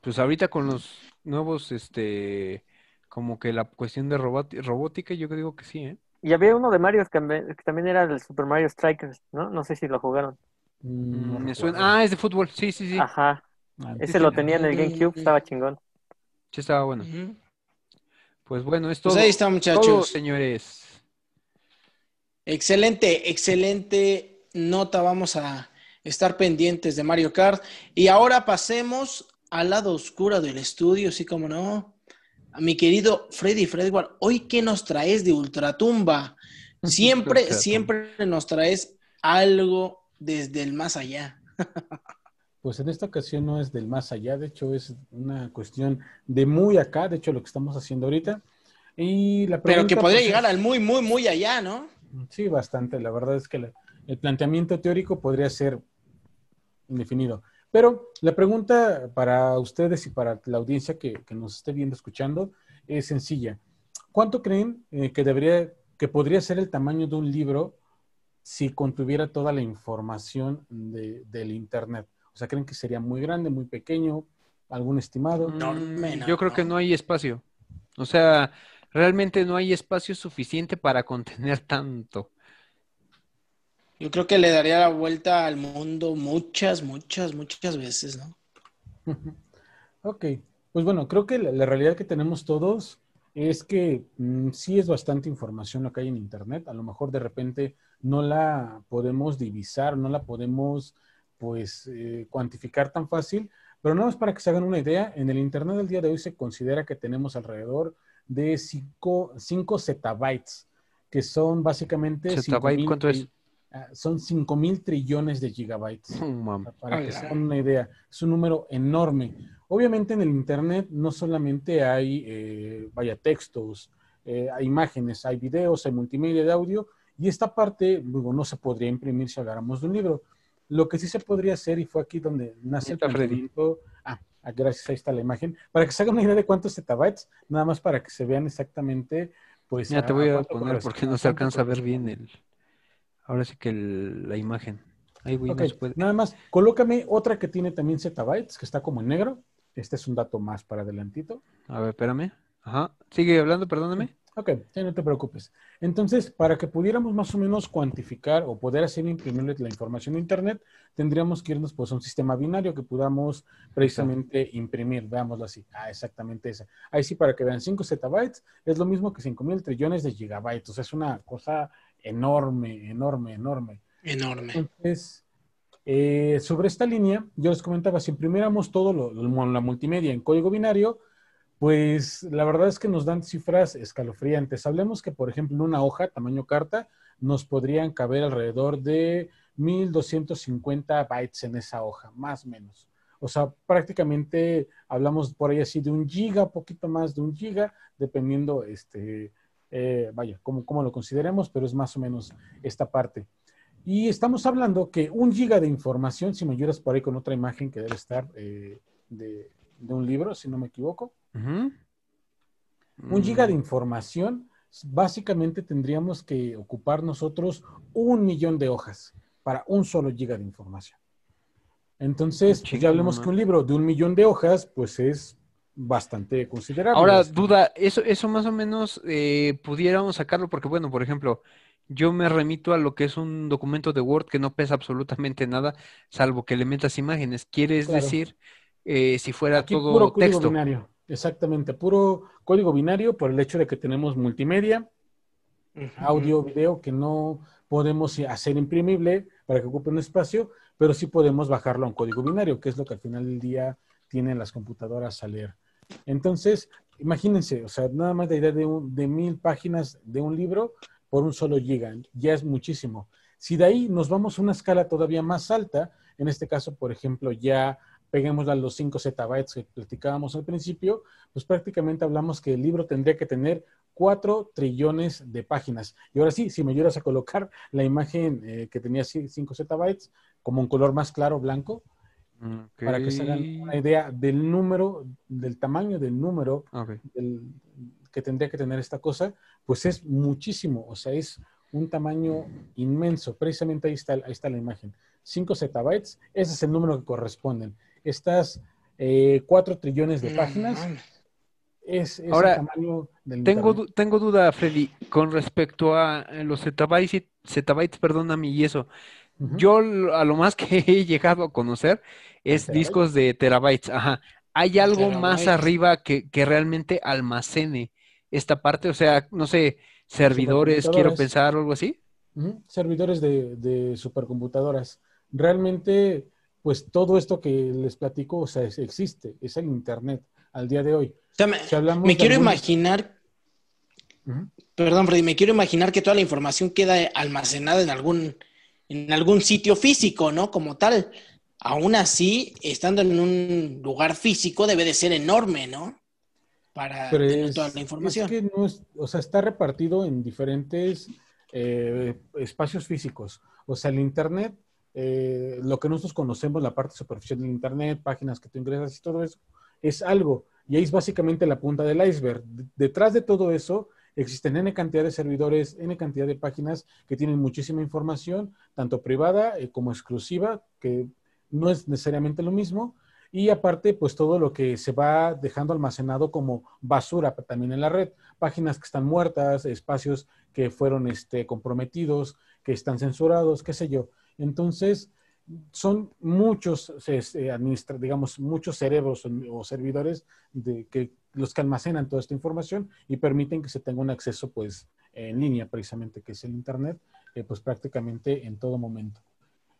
pues ahorita con los nuevos, este, como que la cuestión de robótica, yo digo que sí, ¿eh? Y había uno de Mario que, también era del Super Mario Strikers, ¿no? No sé si lo jugaron. Mm, me suena. Ah, es de fútbol, sí, sí, sí. Ajá. Ah, Ese lo tenía en el GameCube, estaba chingón. Sí, estaba bueno. Pues bueno, esto. Pues ahí está, muchachos. señores. Excelente, excelente nota. Vamos a estar pendientes de Mario Kart. Y ahora pasemos al lado oscuro del estudio, sí como no. A mi querido Freddy Fredward, hoy qué nos traes de Ultratumba? (laughs) Siempre, siempre nos traes algo desde el más allá. Pues en esta ocasión no es del más allá, de hecho es una cuestión de muy acá, de hecho lo que estamos haciendo ahorita. Y la Pero que podría pues, llegar al muy, muy, muy allá, ¿no? Sí, bastante. La verdad es que el planteamiento teórico podría ser indefinido. Pero la pregunta para ustedes y para la audiencia que, nos esté viendo, escuchando, es sencilla. ¿Cuánto creen eh, que debería, que podría ser el tamaño de un libro si contuviera toda la información del Internet? O sea, ¿creen que sería muy grande, muy pequeño? ¿Algún estimado? No, mm, yo creo que no hay espacio. O sea, realmente no hay espacio suficiente para contener (laughs) tanto. Yo creo que le daría la vuelta al mundo muchas, muchas, muchas veces, ¿no? (laughs) ok, pues bueno, creo que la, realidad que tenemos todos es que mm, sí es bastante información lo que hay en Internet. A lo mejor de repente no la podemos divisar, no la podemos pues eh, cuantificar tan fácil, pero nada más para que se hagan una idea, en el Internet del día de hoy se considera que tenemos alrededor de 5 zettabytes, que son básicamente... ¿Zettabyte cuánto es? Ah, son 5 mil trillones de gigabytes. para que se hagan una idea, es un número enorme. Obviamente en el Internet no solamente hay, eh, vaya, textos, eh, hay imágenes, hay videos, hay multimedia de audio, y esta parte luego no se podría imprimir si habláramos de un libro. Lo que sí se podría hacer, y fue aquí donde nace el pensamiento, ah, ah, gracias, ahí está la imagen, para que se hagan una idea de cuántos zettabytes, nada más para que se vean exactamente, pues... Ya te voy a, poner porque no se alcanza a ver bien el... Ahora sí que la imagen. Ahí voy, Nada más, colócame otra que tiene también zettabytes, que está como en negro. Este es un dato más para adelantito. A ver, espérame. Ajá. Sigue hablando, perdóname. Ok, no te preocupes. Entonces, para que pudiéramos más o menos cuantificar o poder hacer imprimirle la información de Internet, tendríamos que irnos pues, a un sistema binario que podamos precisamente imprimir. Veámoslo así. Ah, exactamente esa. Ahí sí, para que vean 5 zettabytes, es lo mismo que 5 mil trillones de gigabytes. O sea, es una cosa enorme, enorme, enorme. Enorme. Entonces, eh, sobre esta línea, yo les comentaba, si imprimiéramos todo lo, lo- la multimedia en código binario, pues la verdad es que nos dan cifras escalofriantes. Hablemos que, por ejemplo, una hoja, tamaño carta, nos podrían caber alrededor de 1250 bytes en esa hoja, más o menos. O sea, prácticamente hablamos por ahí así de un giga, poquito más de un giga, dependiendo, este, eh, vaya, cómo, lo consideremos, pero es más o menos esta parte. Y estamos hablando que un giga de información, si me ayudas por ahí con otra imagen que debe estar eh, de un libro, si no me equivoco, Un giga de Mm, información, básicamente tendríamos que ocupar nosotros un millón de hojas para un solo giga de información. Entonces, pues Chingo, ya hablemos que un libro de un millón de hojas, pues es bastante considerable. Ahora, duda, eso, eso más o menos eh, pudiéramos sacarlo porque, bueno, por ejemplo, yo me remito a lo que es un documento de Word que no pesa absolutamente nada, salvo que le metas imágenes. ¿Quieres Claro. decir eh, si fuera Aquí todo puro texto? binario, exactamente, puro código binario por el hecho de que tenemos multimedia, audio, video, que no podemos hacer imprimible para que ocupe un espacio, pero sí podemos bajarlo a un código binario, que es lo que al final del día tienen las computadoras a leer. Entonces, imagínense, o sea, nada más la idea de, un- de mil páginas de un libro por un solo giga, ya es muchísimo. Si de ahí nos vamos a una escala todavía más alta, en este caso, por ejemplo, ya peguemos a los 5 zettabytes que platicábamos al principio, pues prácticamente hablamos que el libro tendría que tener 4 trillones de páginas. Y ahora sí, si me ayudas a colocar la imagen eh, que tenía 5 zettabytes como un color más claro, blanco, para que se hagan una idea del número, del tamaño del número del- que tendría que tener esta cosa, pues es muchísimo, o sea, es un tamaño inmenso. Precisamente ahí está, ahí está la imagen. 5 zettabytes, ese es el número que corresponden. Estas 4 trillones de No páginas es, es Ahora, el tamaño del Tengo, du- tengo duda, Freddy, con respecto a eh, los zettabytes, y- zettabytes, perdóname, y eso. Yo a lo más (laughs) que he llegado a conocer es ¿Terabytes? discos de terabytes. Ajá. ¿Hay algo más arriba que, que realmente almacene esta parte? O sea, no sé, servidores, quiero pensar, o algo así. Servidores de, de supercomputadoras. Realmente, pues todo esto que les platico, o sea, es- existe, es el Internet al día de hoy. O sea, me, Si hablamos me de quiero imaginar, perdón, Freddy, me quiero imaginar que toda la información queda almacenada en algún, en algún sitio físico, ¿no? Como tal. Aún así, estando en un lugar físico, debe de ser enorme, ¿no? Para Pero tener es, toda la información. es que no es, o sea, está repartido en diferentes eh, espacios físicos. O sea, el Internet, eh, lo que nosotros conocemos, la parte superficial del Internet, páginas que tú ingresas y todo eso, es algo. Y ahí es básicamente la punta del iceberg. De- Detrás de todo eso existen N cantidad de servidores, N cantidad de páginas que tienen muchísima información, tanto privada eh, como exclusiva, que no es necesariamente lo mismo. Y aparte, pues todo lo que se va dejando almacenado como basura también en la red. Páginas que están muertas, espacios que fueron este, comprometidos, que están censurados, qué sé yo. Entonces, son muchos, digamos, muchos cerebros o, servidores que los que almacenan toda esta información y permiten que se tenga un acceso, pues, en línea, precisamente, que es el Internet, eh, pues prácticamente en todo momento.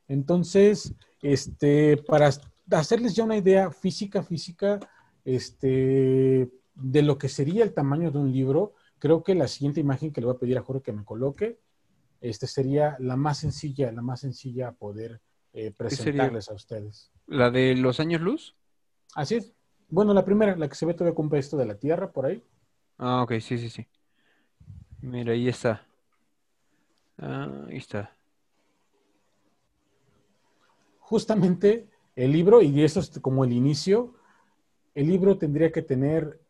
Entonces, este, para hacerles ya una idea física, física, este, de lo que sería el tamaño de un libro, creo que la siguiente imagen que le voy a pedir a Jorge que me coloque, este sería la más sencilla, la más sencilla a poder eh, presentarles a ustedes. ¿La de los años luz? Así es. Bueno, la primera, la que se ve todavía con esto de la Tierra por ahí. Ah, ok, sí, sí, sí. Mira, ahí está. Ah, ahí está. Justamente el libro, y eso es como el inicio, el libro tendría que tener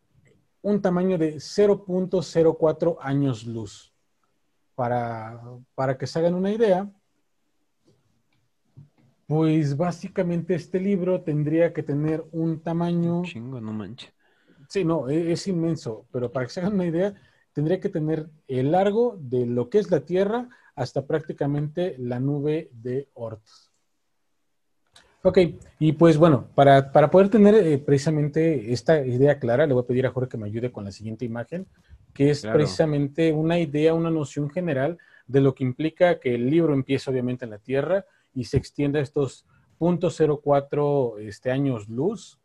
un tamaño de 0.04 años luz. Para, para que se hagan una idea, pues básicamente este libro tendría que tener un tamaño... Chingo, no manches. Sí, no, e- es, inmenso, pero para que se hagan una idea, tendría que tener el largo de lo que es la Tierra hasta prácticamente la nube de Oort. Ok, y pues bueno, para, para poder tener eh, precisamente esta idea clara, le voy a pedir a Jorge que me ayude con la siguiente imagen, que es Claro. precisamente una idea, una noción general de lo que implica que el libro empiece obviamente en la Tierra y se extienda a estos 0.04 este, años luz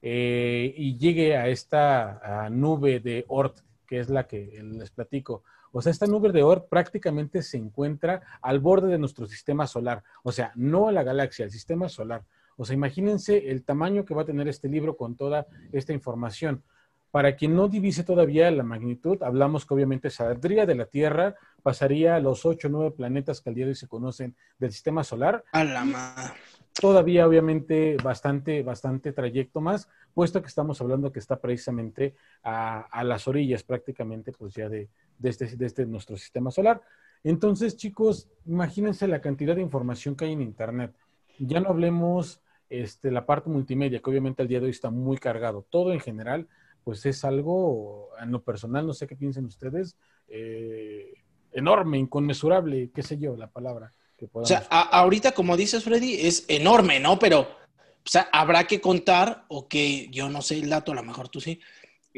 eh, y llegue a esta nube de Oort, que es la que les platico. O sea, esta nube de Oort prácticamente se encuentra al borde de nuestro sistema solar. O sea, no la galaxia, el sistema solar. O sea, imagínense el tamaño que va a tener este libro con toda esta información. Para quien no divise todavía la magnitud, hablamos que obviamente saldría de la Tierra, pasaría a los ocho o nueve planetas que al día de hoy se conocen del sistema solar. A la madre. Todavía, obviamente, bastante, bastante trayecto más, puesto que estamos hablando que está precisamente a, las orillas prácticamente, pues ya de, este, de este nuestro sistema solar. Entonces, chicos, imagínense la cantidad de información que hay en Internet. Ya no hablemos este, la parte multimedia, que obviamente al día de hoy está muy cargado. Todo en general, pues es algo, en lo personal, no sé qué piensen ustedes, eh, enorme, inconmensurable, qué sé yo, la palabra. Que o sea, ahorita, como dices, Freddy, es enorme, ¿no? Pero, o sea, habrá que contar, o que yo no sé el dato, a lo mejor tú sí,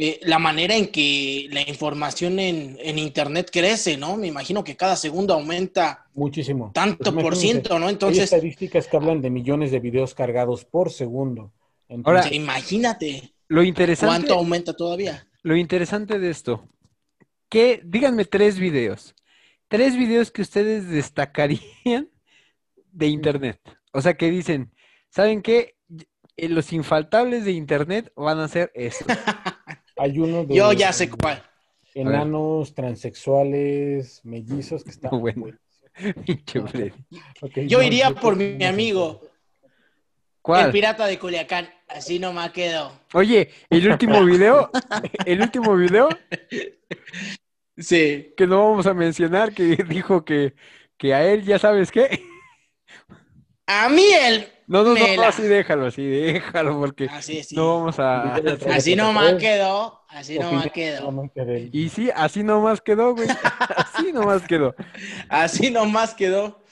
eh, la manera en que la información en, en, Internet crece, ¿no? Me imagino que cada segundo aumenta muchísimo. Tanto pues por ciento, ¿no? Entonces. Hay estadísticas que hablan de millones de videos cargados por segundo. Ahora, imagínate. Lo interesante. ¿Cuánto aumenta todavía? Lo interesante de esto, que díganme tres videos. Tres videos que ustedes destacarían de Internet. O sea, que dicen, ¿saben qué? Eh, los infaltables de Internet van a ser estos. (laughs) Hay uno de... Yo ya sé cuál. Enanos, transexuales, mellizos, que están... (laughs) Bueno. (laughs) Yo iría por mi amigo. ¿Cuál? El pirata de Culiacán. Así nomás quedó. Oye, el último video, el último video. Sí. Que no vamos a mencionar, que (laughs) dijo que, que a él, ya sabes qué. A mí él. No, no, no, así déjalo, así déjalo, porque así, sí. no vamos a. Así nomás quedó, así nomás quedó. Y sí, así nomás quedó, güey. (laughs) Así nomás quedó. Así nomás quedó.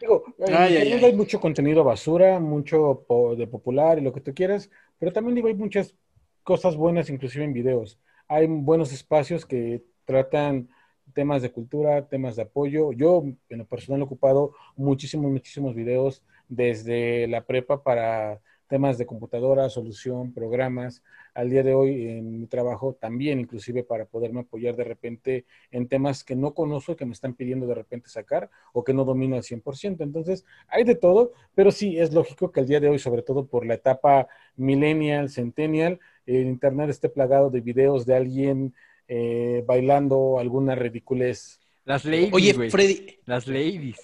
Digo, hay mucho contenido basura, mucho de popular y lo que tú quieras, pero también digo, hay muchas cosas buenas, inclusive en videos. Hay buenos espacios que tratan temas de cultura, temas de apoyo. Yo, en lo personal, he ocupado muchísimos, muchísimos videos desde la prepa para temas de computadora, solución, programas. Al día de hoy en mi trabajo también, inclusive para poderme apoyar de repente en temas que no conozco, que me están pidiendo de repente sacar o que no domino al 100%. Entonces, hay de todo, pero sí es lógico que al día de hoy, sobre todo por la etapa millennial, centennial, el Internet esté plagado de videos de alguien eh, bailando alguna ridiculez. Las ladies, Oye, Freddy. Las ladies.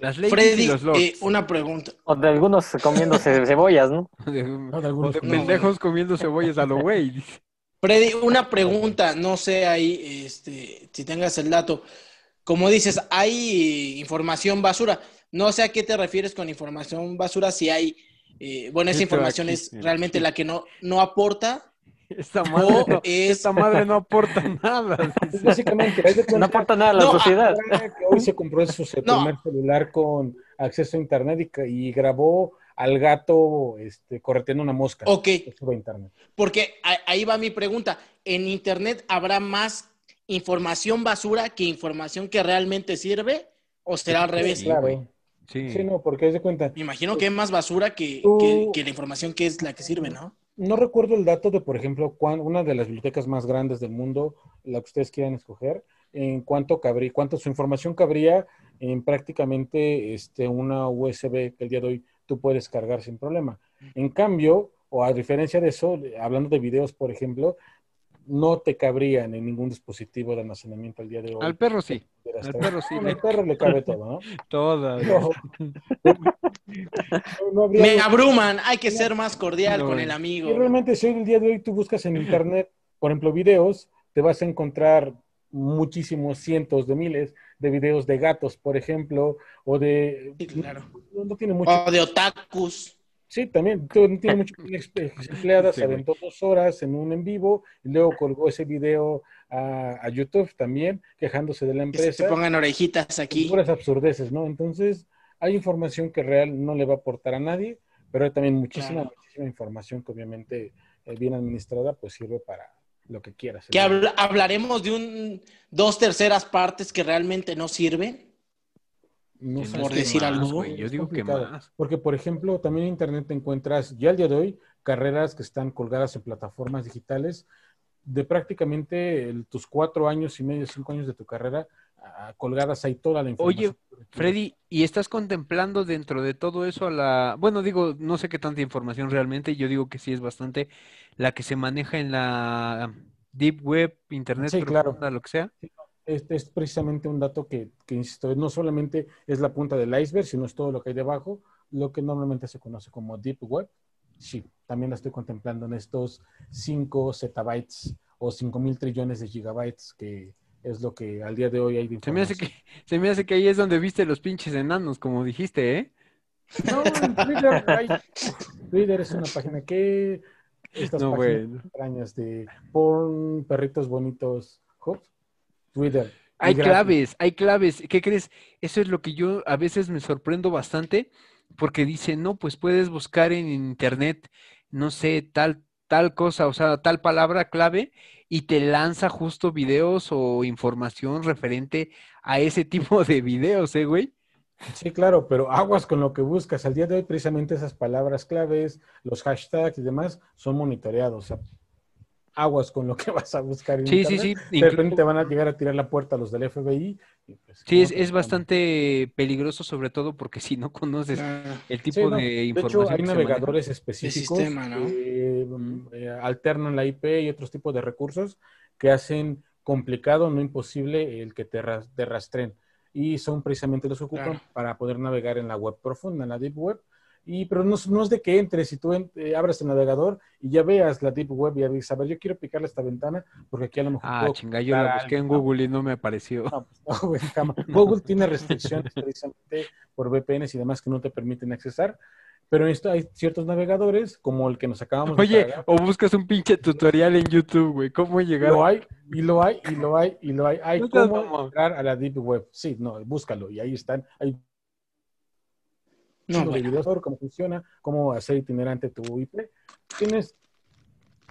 Las Freddy, eh, una pregunta. O de algunos comiéndose (laughs) cebollas, ¿no? De, de algunos pendejos comiendo cebollas a lo güey. Freddy, una pregunta, no sé ahí este, si tengas el dato. Como dices, hay información basura. No sé a qué te refieres con información basura, si hay, eh, bueno, esa información es realmente la que no, no aporta esta madre, no, esta madre no aporta nada. (laughs) Básicamente, no aporta nada a la sociedad. hoy se compró su (laughs) primer celular con acceso a internet y, grabó al gato este, correteando una mosca. Ok. internet. Porque ahí va mi pregunta. ¿En internet habrá más información basura que información que realmente sirve? ¿O será al revés? claro. Sí. sí. no, porque es de cuenta. Me imagino que es más basura que, que la información que es la que sirve, ¿no? No recuerdo el dato de, por ejemplo, una de las bibliotecas más grandes del mundo, la que ustedes quieran escoger, en cuánto cabría, cuánto su información cabría en prácticamente este, una USB que el día de hoy tú puedes cargar sin problema. En cambio, o a diferencia de eso, hablando de videos, por ejemplo, no te cabrían en ningún dispositivo de almacenamiento al día de hoy. Al perro sí. Al perro sí. Al perro le cabe todo, ¿no? (laughs) Todo. (laughs) Me abruman, hay que ser más cordial con el amigo. Y realmente si hoy el día de hoy tú buscas en internet, por ejemplo, videos, te vas a encontrar muchísimos cientos de miles de videos de gatos, por ejemplo, o de... claro. no, tiene mucho... O de otakus. Sí, también tiene muchas empleadas, se aventó dos horas en un en vivo y luego colgó ese video a, YouTube también, quejándose de la empresa. Que se pongan orejitas aquí. Puras absurdeces, ¿no? Entonces, hay información que real no le va a aportar a nadie, pero hay también muchísima, muchísima información que obviamente eh, bien administrada pues sirve para, lo que quieras. Que habl- hablaremos de un dos terceras partes que realmente no sirven. No por que decir más, algo. güey, Yo digo que más. Porque, por ejemplo, también en Internet te encuentras, ya al día de hoy, carreras que están colgadas en plataformas digitales de prácticamente el- tus cuatro años y medio, cinco años de tu carrera, ah, colgadas ahí toda la información. Oye, Freddy, ¿y estás contemplando dentro de todo eso a la... Bueno, digo, no sé qué tanta información realmente, yo digo que sí es bastante la que se maneja en la Deep Web, Internet Sí, claro. lo que sea. Este es precisamente un dato que, que, insisto, no solamente es la punta del iceberg, sino es todo lo que hay debajo, lo que normalmente se conoce como Deep Web. Sí, también la estoy contemplando en estos 5 zettabytes o 5 mil trillones de gigabytes, que es lo que al día de hoy hay de Se me hace que, se me hace que ahí es donde viste los pinches enanos, como dijiste, ¿eh? No, en Twitter, hay- Twitter es una página que estas No, páginas bueno. extrañas de porn, perritos bonitos, hop, Twitter. Hay gratis. claves, hay claves. ¿Qué crees? Eso es lo que yo a veces me sorprendo bastante porque dice, no, pues puedes buscar en internet, no sé, tal, tal cosa, o sea, tal palabra clave y te lanza justo videos o información referente a ese (laughs) tipo de videos, ¿eh, güey? Sí, claro, pero aguas con lo que buscas. Al día de hoy, precisamente esas palabras claves, los hashtags y demás son monitoreados. O sea, aguas con lo que (laughs) vas a buscar en Sí, sí, internet. sí. De repente incluso- te van a llegar a tirar la puerta a los del FBI. y pues, Sí, ¿cómo es, te es bastante peligroso, sobre todo porque si no conoces Ah, el tipo Sí, no, de De información hecho, hay que se maneja. navegadores específicos sistema, ¿no? que mm, eh, alternan la IP y otros tipos de recursos que hacen complicado, no imposible, el que te, te rastren. Y son precisamente los que ocupan Claro. para poder navegar en la web profunda, en la deep web. Y, pero no, es- no es de que entres y tú en- eh, abras el navegador y ya veas la deep web y ya dices, a ver, yo quiero picarle esta ventana porque aquí a lo mejor Ah, puedo chinga, yo la busqué en alguien". No, Google y no me apareció. no, pues, no, güey. Google tiene restricciones precisamente por VPNs y demás que no te permiten accesar, pero esto hay ciertos navegadores como el que nos acabamos de Oye, o buscas un pinche tutorial en YouTube, güey, ¿cómo llegar? Lo hay, y lo hay, y lo hay, y lo hay. Hay No cómo entrar a la Deep Web. Sí, no, búscalo, y ahí están. Hay no, chingo de bueno. videos sobre cómo funciona, cómo hacer itinerante tu IP. Tienes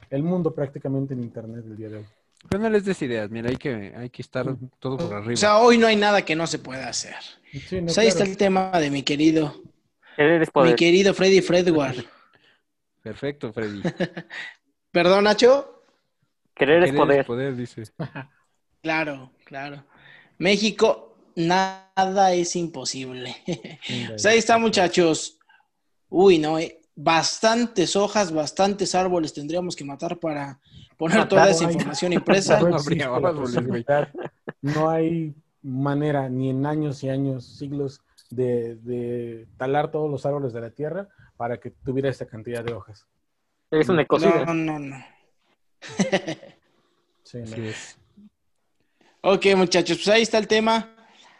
el mundo prácticamente en Internet el día de hoy. Pero no les des ideas, mira, hay que, hay que estar todo por arriba. O sea, hoy no hay nada que no se pueda hacer. Sí, no, Pues ahí está el tema de mi querido, Querer es mi poder. querido Freddy Fredward. (laughs) Perfecto, Freddy. (laughs) Perdón, Nacho. Querer es Querer poder. poder, dice. (laughs) Claro, claro. México, nada es imposible. (laughs) Pues ahí está, muchachos. Uy, no, eh, bastantes hojas, bastantes árboles tendríamos que matar para poner toda esa información (laughs) impresa. No No existe árboles. No hay manera, ni en años y años, siglos, de, de talar todos los árboles de la tierra para que tuviera esta cantidad de hojas. Es un ecocidio. No, no, no. (laughs) Sí, no. Así es. Ok, muchachos, pues ahí está el tema.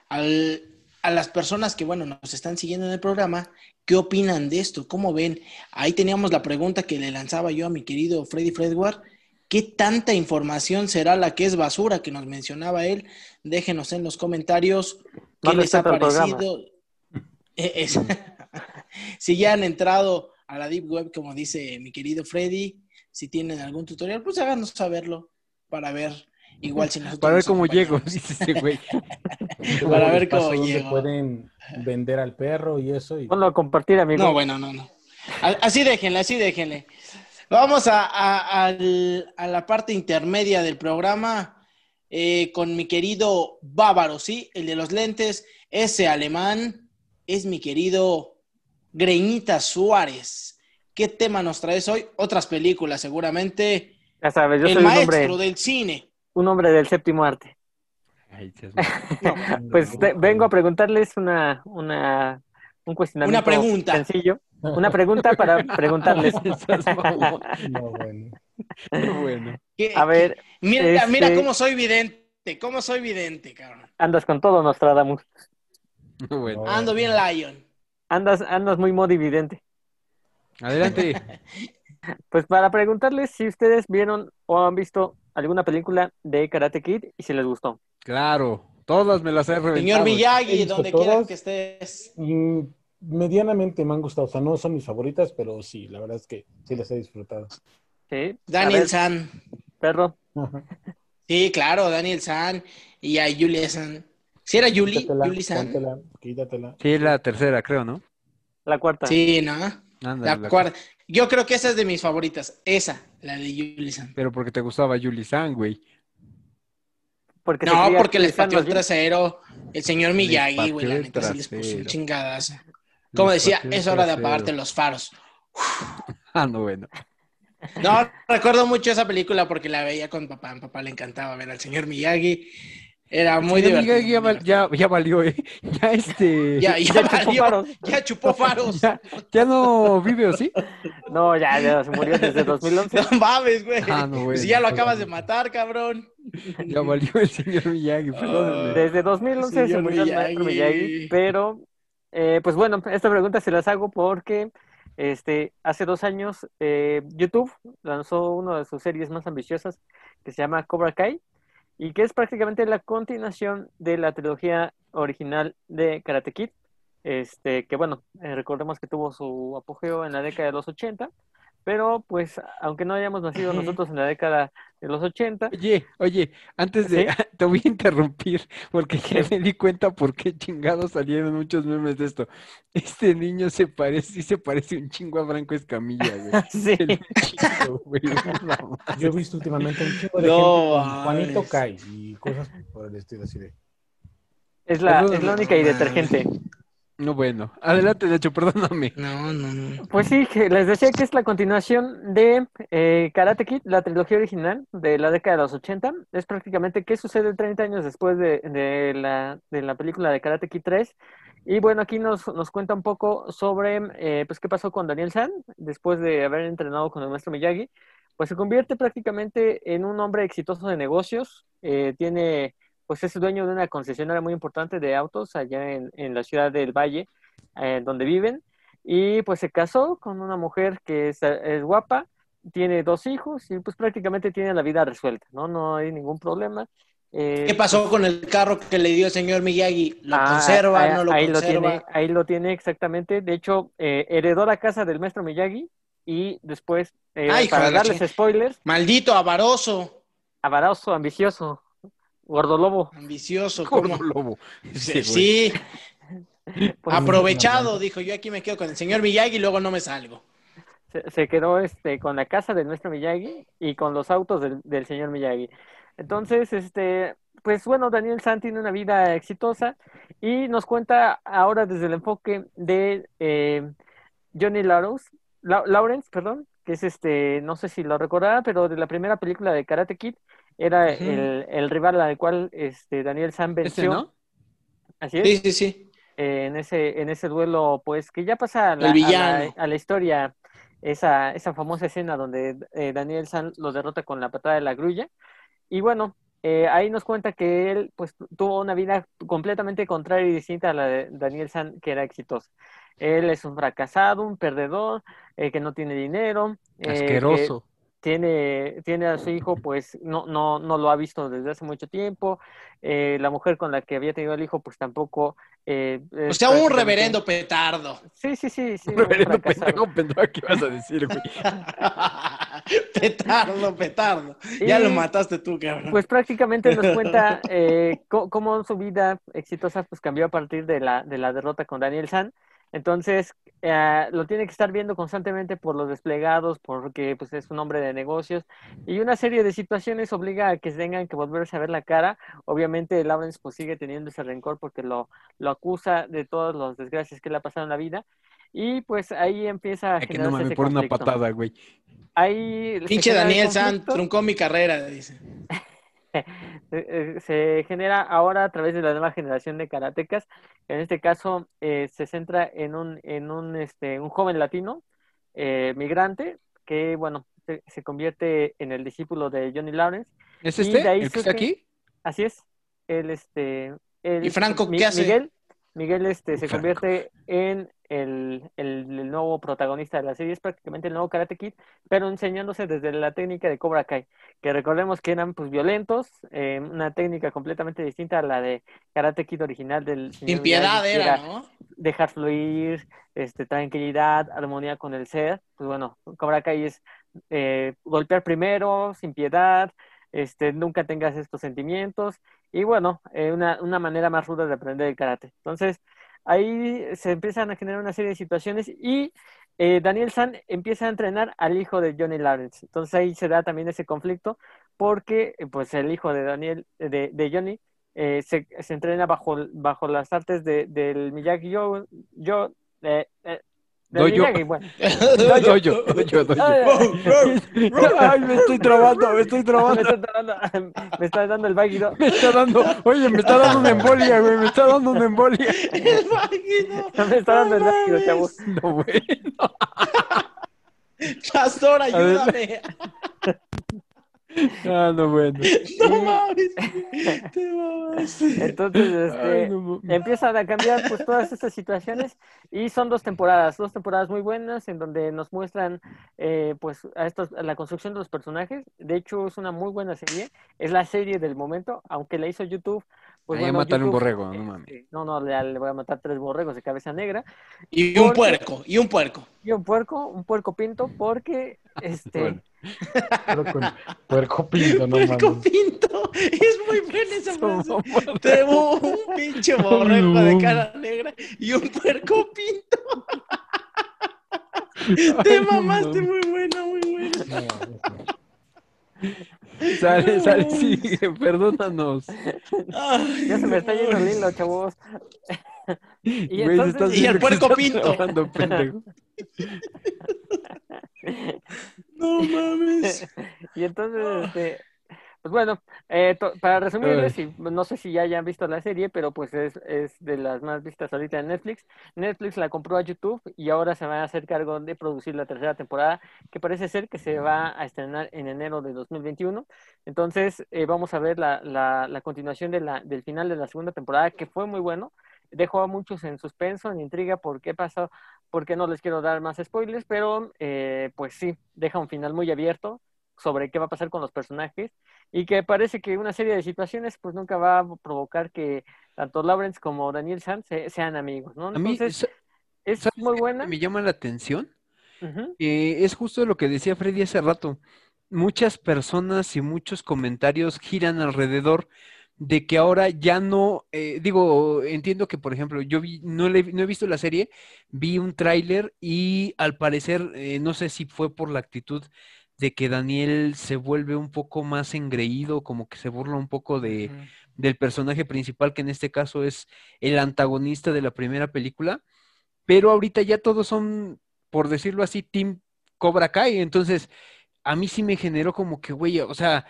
Al- a las personas que, bueno, nos están siguiendo en el programa, ¿qué opinan de esto? ¿Cómo ven? Ahí teníamos la pregunta que le lanzaba yo a mi querido Freddy Fredward. ¿Qué tanta información será la que es basura que nos mencionaba él? Déjenos en los comentarios qué No les ha parecido. (laughs) Eh, es- (laughs) si ya han entrado a la Deep Web, como dice mi querido Freddy, si tienen algún tutorial, pues háganos saberlo para ver igual si nosotros Para ver cómo llego, (laughs) dice ese güey. (laughs) Para ver cómo llego. pueden vender al perro y eso. Y... Ponlo a compartir, amigo. No, bueno, no, no. Así déjenle, así déjenle. Vamos a, a- al- a la parte intermedia del programa eh, con mi querido Bávaro, ¿sí? El de los lentes, ese alemán, es mi querido Greñita Suárez. ¿Qué tema nos traes hoy? Otras películas, seguramente. Ya sabes, yo El soy un maestro hombre, del cine. un hombre del séptimo arte. (laughs) Pues te- vengo a preguntarles una, una, un cuestionamiento Una pregunta. sencillo. Una pregunta para (laughs) preguntarles. (laughs) No, bueno. Qué bueno. ¿Qué- A ver, Mira, este- mira cómo soy vidente, cómo soy vidente, cabrón. andas con todo, Nostradamus. Bueno. Ando bien Lion. Andas, andas muy modividente. Adelante. Pues para preguntarles si ustedes vieron o han visto alguna película de Karate Kid y si les gustó. Claro, todas me las he reventado. Señor Miyagi, donde quiera que estés. Medianamente me han gustado. O sea, no son mis favoritas, pero sí, la verdad es que sí las he disfrutado. ¿Sí? Daniel ver, San. Perro. Sí, claro, Daniel San y a Julia San. ¿Sí era Yuli? Quítatela, Yuli San. quítatela, quítatela. Sí, es la tercera, creo, ¿no? La cuarta. Sí, ¿no? Ándale, La la- cuarta. Yo creo que esa es de mis favoritas. Esa, la de Yuli San. Pero porque te gustaba Julie San, güey. Porque se No, porque les pateó el trasero el señor Miyagi, güey. La neta sí les puso un chingadazo. Como Les decía, es hora de apagarte los faros. (laughs) Ah, no, bueno. No, recuerdo mucho esa película porque la veía con papá. A mi papá le encantaba ver al señor Miyagi. Era muy Señor divertido. Ya, val- ya, ya valió, ¿eh? (laughs) Ya este... (laughs) Ya, ya, Ya chupó valió. faros. (laughs) Ya chupó faros. ya, ya no vive, ¿o sí? No, ya, ya se murió desde 2011. No mames, güey. Ah, no, güey. Si ya lo acabas de matar, cabrón. Ya valió el señor Miyagi, perdónenme. Desde 2011 se murió el maestro Miyagi, pero eh, pues bueno, esta pregunta se las hago porque este, hace dos años eh, YouTube lanzó una de sus series más ambiciosas que se llama Cobra Kai y que es prácticamente la continuación de la trilogía original de Karate Kid, este, que bueno, eh, recordemos que tuvo su apogeo en la década de los 80, pero pues aunque no hayamos nacido nosotros en la década de los 80, Oye, oye, antes de... ¿Sí? (laughs) Te voy a interrumpir porque (laughs) ya me di cuenta por qué chingados salieron muchos memes de esto. Este niño se parece, sí se parece un chingo a Franco Escamilla, güey. (laughs) sí. Chingo, güey. Yo he visto últimamente un chico de No, gente con mames. Juanito Kai y cosas por el estilo así de. Es la, es la única y detergente. No, bueno. Adelante, de hecho, (laughs) perdóname. No, no, no. Pues sí, que les decía que es la continuación de eh, Karate Kid, la trilogía original de la década de los 80. Es prácticamente qué sucede 30 años después de, de la, de la película de Karate Kid 3. Y bueno, aquí nos, nos cuenta un poco sobre eh, pues qué pasó con Daniel San después de haber entrenado con el maestro Miyagi. Pues se convierte prácticamente en un hombre exitoso de negocios. Eh, tiene, pues es dueño de una concesionaria muy importante de autos allá en, en la ciudad del Valle, eh, donde viven. Y pues se casó con una mujer que es, es guapa, tiene dos hijos y pues prácticamente tiene la vida resuelta, ¿no? No hay ningún problema. Eh, ¿Qué pasó con el carro que le dio el señor Miyagi? ¿Lo Ah, conserva? ¿No lo ahí conserva? Lo tiene, ahí lo tiene exactamente. De hecho, eh, heredó la casa del maestro Miyagi y después, eh, Ay, hijo para darles spoilers, Maldito, avaroso, avarazo, ambicioso, gordolobo. ambicioso. (laughs) ¿cómo? Gordo lobo. Sí, Pues, aprovechado, dijo yo aquí me quedo con el señor Miyagi y luego no me salgo. se, se quedó este, con la casa del maestro Miyagi y con los autos del, del señor Miyagi. Entonces, este, pues bueno, Daniel San tiene una vida exitosa y nos cuenta ahora desde el enfoque de eh, Johnny Lawrence, La- Lawrence, perdón, que es este, no sé si lo recordará, pero de la primera película de Karate Kid era el, el rival al cual este, Daniel San venció. Ese, ¿no? Así es Sí, sí, sí. eh, en ese, en ese duelo, pues que ya pasa a la, a la- a la historia, esa, esa famosa escena donde eh, Daniel San lo derrota con la patada de la grulla. Y bueno, eh, ahí nos cuenta que él pues tuvo una vida completamente contraria y distinta a la de Daniel San, que era exitosa. Él es un fracasado, un perdedor, eh, que no tiene dinero, eh, que Asqueroso. Tiene, tiene a su hijo, pues no, no, no lo ha visto desde hace mucho tiempo. Eh, la mujer con la que había tenido el hijo, pues tampoco. eh, O sea, un reverendo petardo. Sí, sí, sí. sí Un reverendo pendejo, pensaba que ibas a decir, güey. (laughs) petardo, petardo. Ya lo mataste tú, cabrón. Pues prácticamente nos cuenta (laughs) eh, cómo su vida exitosa pues cambió a partir de la, de la derrota con Daniel San. Entonces, eh, lo tiene que estar viendo constantemente por los desplegados, porque pues es un hombre de negocios y una serie de situaciones obliga a que tengan que volverse a ver la cara. Obviamente Lawrence pues sigue teniendo ese rencor porque lo, lo acusa de todas las desgracias que le ha pasado en la vida y pues ahí empieza a que no ese por una patada, güey. Ahí Pinche Daniel San truncó mi carrera, dice. (laughs) (laughs) Eh, eh, se genera ahora a través de la nueva generación de karatecas. En este caso eh, se centra en un, en un, este, un joven latino eh, migrante que, bueno, se, se convierte en el discípulo de Johnny Lawrence. ¿Es Y este? ¿El que está aquí? Así es. Él, este, él- ¿Y Franco qué hace? Miguel, Miguel este, se Franco. convierte en el, el- el nuevo protagonista de la serie, es prácticamente el nuevo Karate Kid, pero enseñándose desde la técnica de Cobra Kai, que recordemos que eran pues violentos, eh, una técnica completamente distinta a la de Karate Kid original del Sin piedad era, ¿no? dejar fluir, este, tranquilidad, armonía con el ser. Pues bueno, Cobra Kai es eh, golpear primero, sin piedad, este, nunca tengas estos sentimientos y bueno, eh, una, una manera más ruda de aprender el karate. Entonces, ahí se empiezan a generar una serie de situaciones y eh, Daniel San empieza a entrenar al hijo de Johnny Lawrence. Entonces ahí se da también ese conflicto porque eh, pues el hijo de Daniel, de, de Johnny, eh, se, se, entrena bajo, bajo las artes de, del Miyagi Yo, yo eh, eh, Doyo. Bueno. Doyo, doyo, doyo. Ay, me estoy trabando, me estoy me, trabando. está dando, me está dando el. ¿no? Me está dando, oye, me está dando una embolia, güey, me está dando una embolia. El máquina. Me está dando el mames. chavos. No, güey. Pastor, ver. ayúdame. Ah, no, bueno. (laughs) No mames. Te. Entonces, este, Ay, no, empiezan a cambiar pues todas estas situaciones y son dos temporadas, dos temporadas muy buenas en donde nos muestran eh, pues a estos, a la construcción de los personajes. De hecho, es una muy buena serie. Es la serie del momento, aunque la hizo YouTube. Pues Ahí a matar un borrego, no este, mames. No, no, le, le voy a matar tres borregos de cabeza negra Y un puerco, y un puerco. y un puerco, un puerco pinto, porque (laughs) este Bueno. Pero con puerco pinto, no puerco mames. pinto. Es muy buena esa frase. Tengo un pinche borrego no. de cara negra y un puerco pinto. (laughs) Te Ay, mamaste muy buena, muy buena. Sale, sale, sigue, perdónanos. Ay, ya se me está yendo el hilo, chavos. (laughs) y Güey, entonces, estás Y el puerco pinto. pendejo. (laughs) No mames. (laughs) Y entonces, este, pues bueno, eh, to- para resumirles, y no sé si ya hayan visto la serie, pero pues es, es de las más vistas ahorita en Netflix. Netflix la compró a YouTube y ahora se va a hacer cargo de producir la tercera temporada, que parece ser que se va a estrenar en enero de 2021. Entonces, eh, vamos a ver la, la, la continuación de la, del final de la segunda temporada, que fue muy bueno. Dejó a muchos en suspenso, en intriga, por qué pasó, porque no les quiero dar más spoilers, pero eh, pues sí, deja un final muy abierto sobre qué va a pasar con los personajes y que parece que una serie de situaciones pues nunca va a provocar que tanto Lawrence como Daniel San se- sean amigos, ¿no? A mí, es ¿sabes muy buena. Me llama la atención. Eh, es justo lo que decía Freddy hace rato. Muchas personas y muchos comentarios giran alrededor de que ahora ya no, eh, digo, entiendo que, por ejemplo, yo vi, no, le- no he visto la serie, vi un tráiler y al parecer, eh, no sé si fue por la actitud de que Daniel se vuelve un poco más engreído, como que se burla un poco de, del personaje principal, que en este caso es el antagonista de la primera película, pero ahorita ya todos son, por decirlo así, Team Cobra Kai, entonces a mí sí me generó como que, güey, o sea,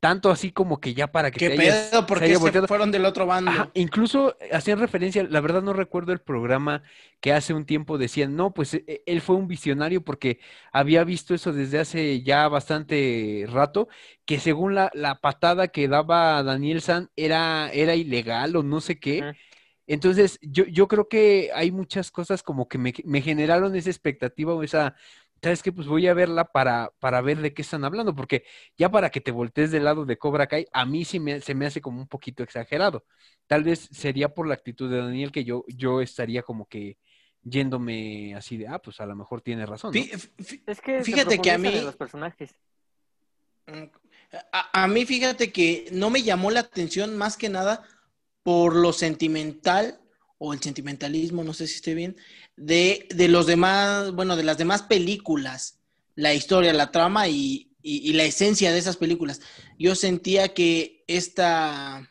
tanto así como que ya para que ¿Qué te hayas- pedo? se ¿Por haya qué se fueron del otro bando? Ajá, incluso hacían referencia, la verdad no recuerdo el programa que hace un tiempo decían, no, pues e- e- él fue un visionario porque había visto eso desde hace ya bastante rato, que según la, la patada que daba Daniel San era, era ilegal o no sé qué. Entonces, yo, yo creo que hay muchas cosas como que me, me generaron esa expectativa o esa, ¿sabes qué? Pues voy a verla para, para ver de qué están hablando, porque ya para que te voltees del lado de Cobra Kai, a mí sí me, se me hace como un poquito exagerado. Tal vez sería por la actitud de Daniel que yo, yo estaría como que yéndome así de, ah, pues a lo mejor tiene razón, Es que Fíjate que a mí- los personajes. A, a mí fíjate que no me llamó la atención más que nada por lo sentimental o el sentimentalismo, no sé si esté bien, de, de los demás, bueno, de las demás películas, la historia, la trama y, y- la esencia de esas películas. Yo sentía que esta,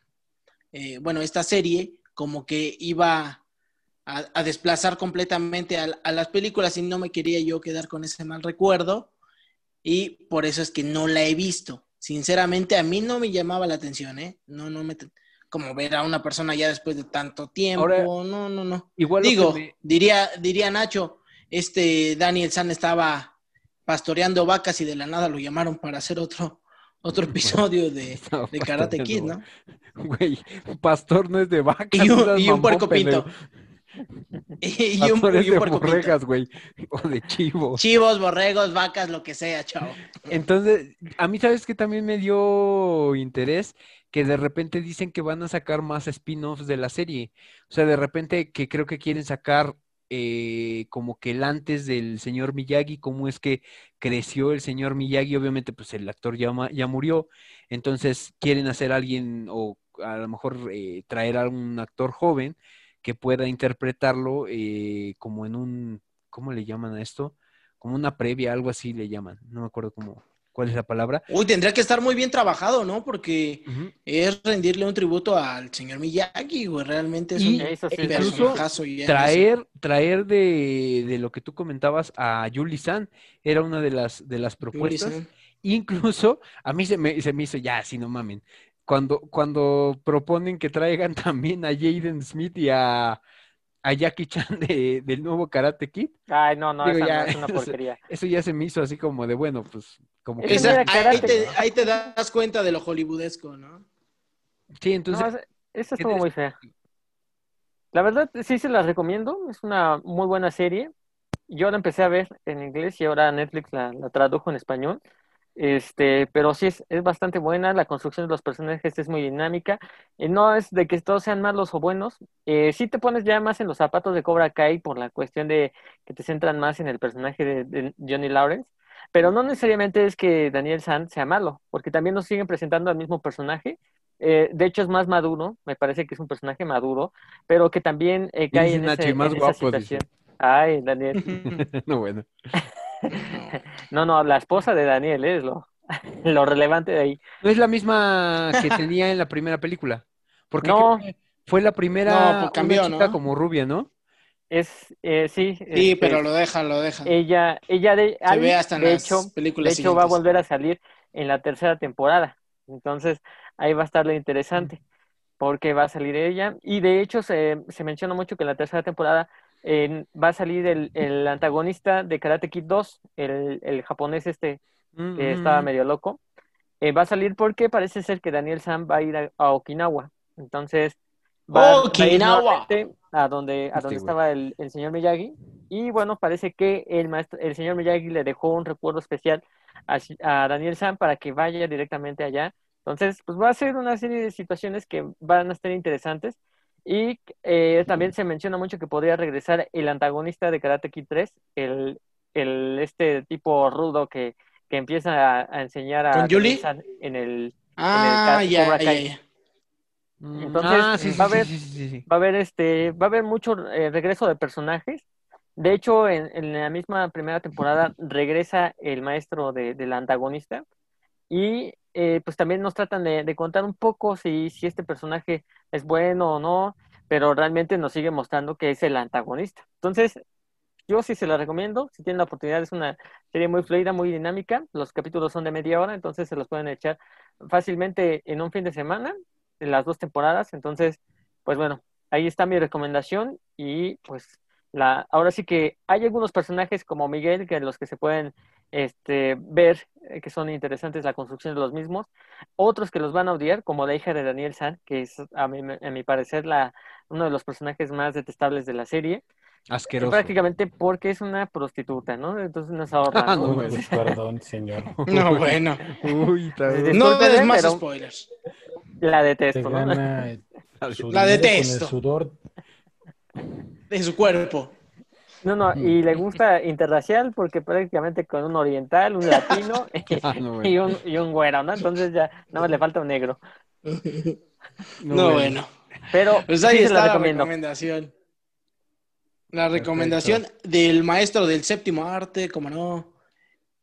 eh, bueno, esta serie como que iba a, a desplazar completamente a, a las películas y no me quería yo quedar con ese mal recuerdo y por eso es que no la he visto. Sinceramente, a mí no me llamaba la atención, ¿eh? No, no me... Como ver a una persona ya después de tanto tiempo, Ahora, no, no, no. Igual Digo, me- diría, diría Nacho, este Daniel San estaba pastoreando vacas y de la nada lo llamaron para hacer otro, otro (laughs) episodio de, (laughs) de Karate Kid, ¿no? (laughs) Güey, pastor no es de vaca. Y un, y un puerco pinto. Y, un, y un de borregas, güey, o de chivo. Chivos, borregos, vacas, lo que sea, chavo. Entonces, a mí, ¿sabes que También me dio interés que de repente dicen que van a sacar más spin-offs de la serie. O sea, de repente que creo que quieren sacar eh, como que el antes del señor Miyagi, cómo es que creció el señor Miyagi, obviamente pues el actor ya, ya murió, entonces quieren hacer alguien o a lo mejor eh, traer a un actor joven que pueda interpretarlo eh, como en un, ¿cómo le llaman a esto? Como una previa, algo así le llaman, no me acuerdo cómo, cuál es la palabra. Uy, tendría que estar muy bien trabajado, ¿no? Porque es rendirle un tributo al señor Miyagi, güey. Realmente es Y un Eso sí, incluso personajazo traer, traer de, de lo que tú comentabas a Yuli San era una de las, de las propuestas. Incluso a mí se me, se me hizo ya, si no mamen. Cuando, cuando proponen que traigan (laughs) también a Jaden Smith y a, a Jackie Chan de- del nuevo Karate Kid, Ay, no, no, Digo, esa ya, no es una (laughs) porquería. eso ya se me hizo así como de bueno, pues como que Esa- ahí, te, ahí te das cuenta de lo hollywoodesco, ¿no? sí, entonces No, esa- esa ¿qué estuvo muy fea. La verdad, sí se la recomiendo. Es una muy buena serie. Yo la empecé a ver en inglés y ahora Netflix la, la tradujo en español. Este, pero sí es, es bastante buena. La construcción de los personajes es muy dinámica. Y no es de que todos sean malos o buenos. Eh, sí te pones ya más en los zapatos de Cobra Kai por la cuestión de que te centran más en el personaje de, de Johnny Lawrence. Pero no necesariamente es que Daniel San sea malo, porque también nos siguen presentando al mismo personaje. Eh, de hecho, es más maduro, me parece que es un personaje maduro, pero que también eh, cae en, ese- más en esa dice. situación. Ay, Daniel. (laughs) (laughs) no bueno. (laughs) (laughs) No, no, la esposa de Daniel es lo, (laughs) lo relevante de ahí. No es la misma que tenía en la primera película. Porque No. fue la primera No, pues cambió, una chica ¿no? como rubia, ¿no? Es, eh, sí. Sí, este, pero lo dejan, lo dejan. Ella, ella de, Se Ali, ve hasta en de las hecho, de películas hecho va a volver a salir en la tercera temporada. Entonces, ahí va a estar lo interesante, porque va a salir ella. Y de hecho, se, se menciona mucho que en la tercera temporada eh, va a salir el, el antagonista de Karate Kid 2, el, el japonés este Mm, que mm, estaba mm. medio loco. Eh, va a salir porque parece ser que Daniel Sam va a ir a, a Okinawa. Entonces, va, va a ir Okinawa. nuevamente a donde, a Este donde estaba el, el señor Miyagi. Y bueno, parece que el maestro, el señor Miyagi le dejó un recuerdo especial a, a Daniel Sam para que vaya directamente allá. Entonces, pues va a ser una serie de situaciones que van a estar interesantes. Y eh, también se menciona mucho que podría regresar el antagonista de Karate Kid 3, el, el este tipo rudo que, que empieza a, a enseñar a ¿Con San en el Ah, en el Cobra Entonces, ah, sí, va a haber- sí, sí. va a haber este va a haber mucho eh, regreso de personajes. De hecho en, en la misma primera temporada regresa el maestro de, del antagonista. Y eh, pues también nos tratan de, de contar un poco si, si este personaje es bueno o no pero realmente nos sigue mostrando que es el antagonista. Entonces yo sí se la recomiendo si tienen la oportunidad es una serie muy fluida muy dinámica los capítulos son de media hora entonces se los pueden echar fácilmente en un fin de semana en las dos temporadas entonces pues bueno, ahí está mi recomendación y pues la, ahora sí que hay algunos personajes como Miguel que los que se pueden este, ver eh, que son interesantes la construcción de los mismos, otros que los van a odiar como la hija de Daniel San, que es a mi, a mi parecer la, uno de los personajes más detestables de la serie, Asqueroso. prácticamente porque es una prostituta, ¿no? Entonces nos (laughs) ahorra, Ah, ¿no? Uy, (laughs) perdón, señor. (laughs) No, bueno. Uy, No des más spoilers. La Te detesto, ¿no? La detesto. Con el sudor De su cuerpo. No, no, y le gusta interracial porque prácticamente con un oriental, un latino (laughs) Ah, (laughs) no, bueno. y un, y un güero, ¿no? Entonces ya nada más le falta un negro. (laughs) No, bueno. Pero Pues ahí sí está la recomendación. La recomendación del maestro del séptimo arte, como no,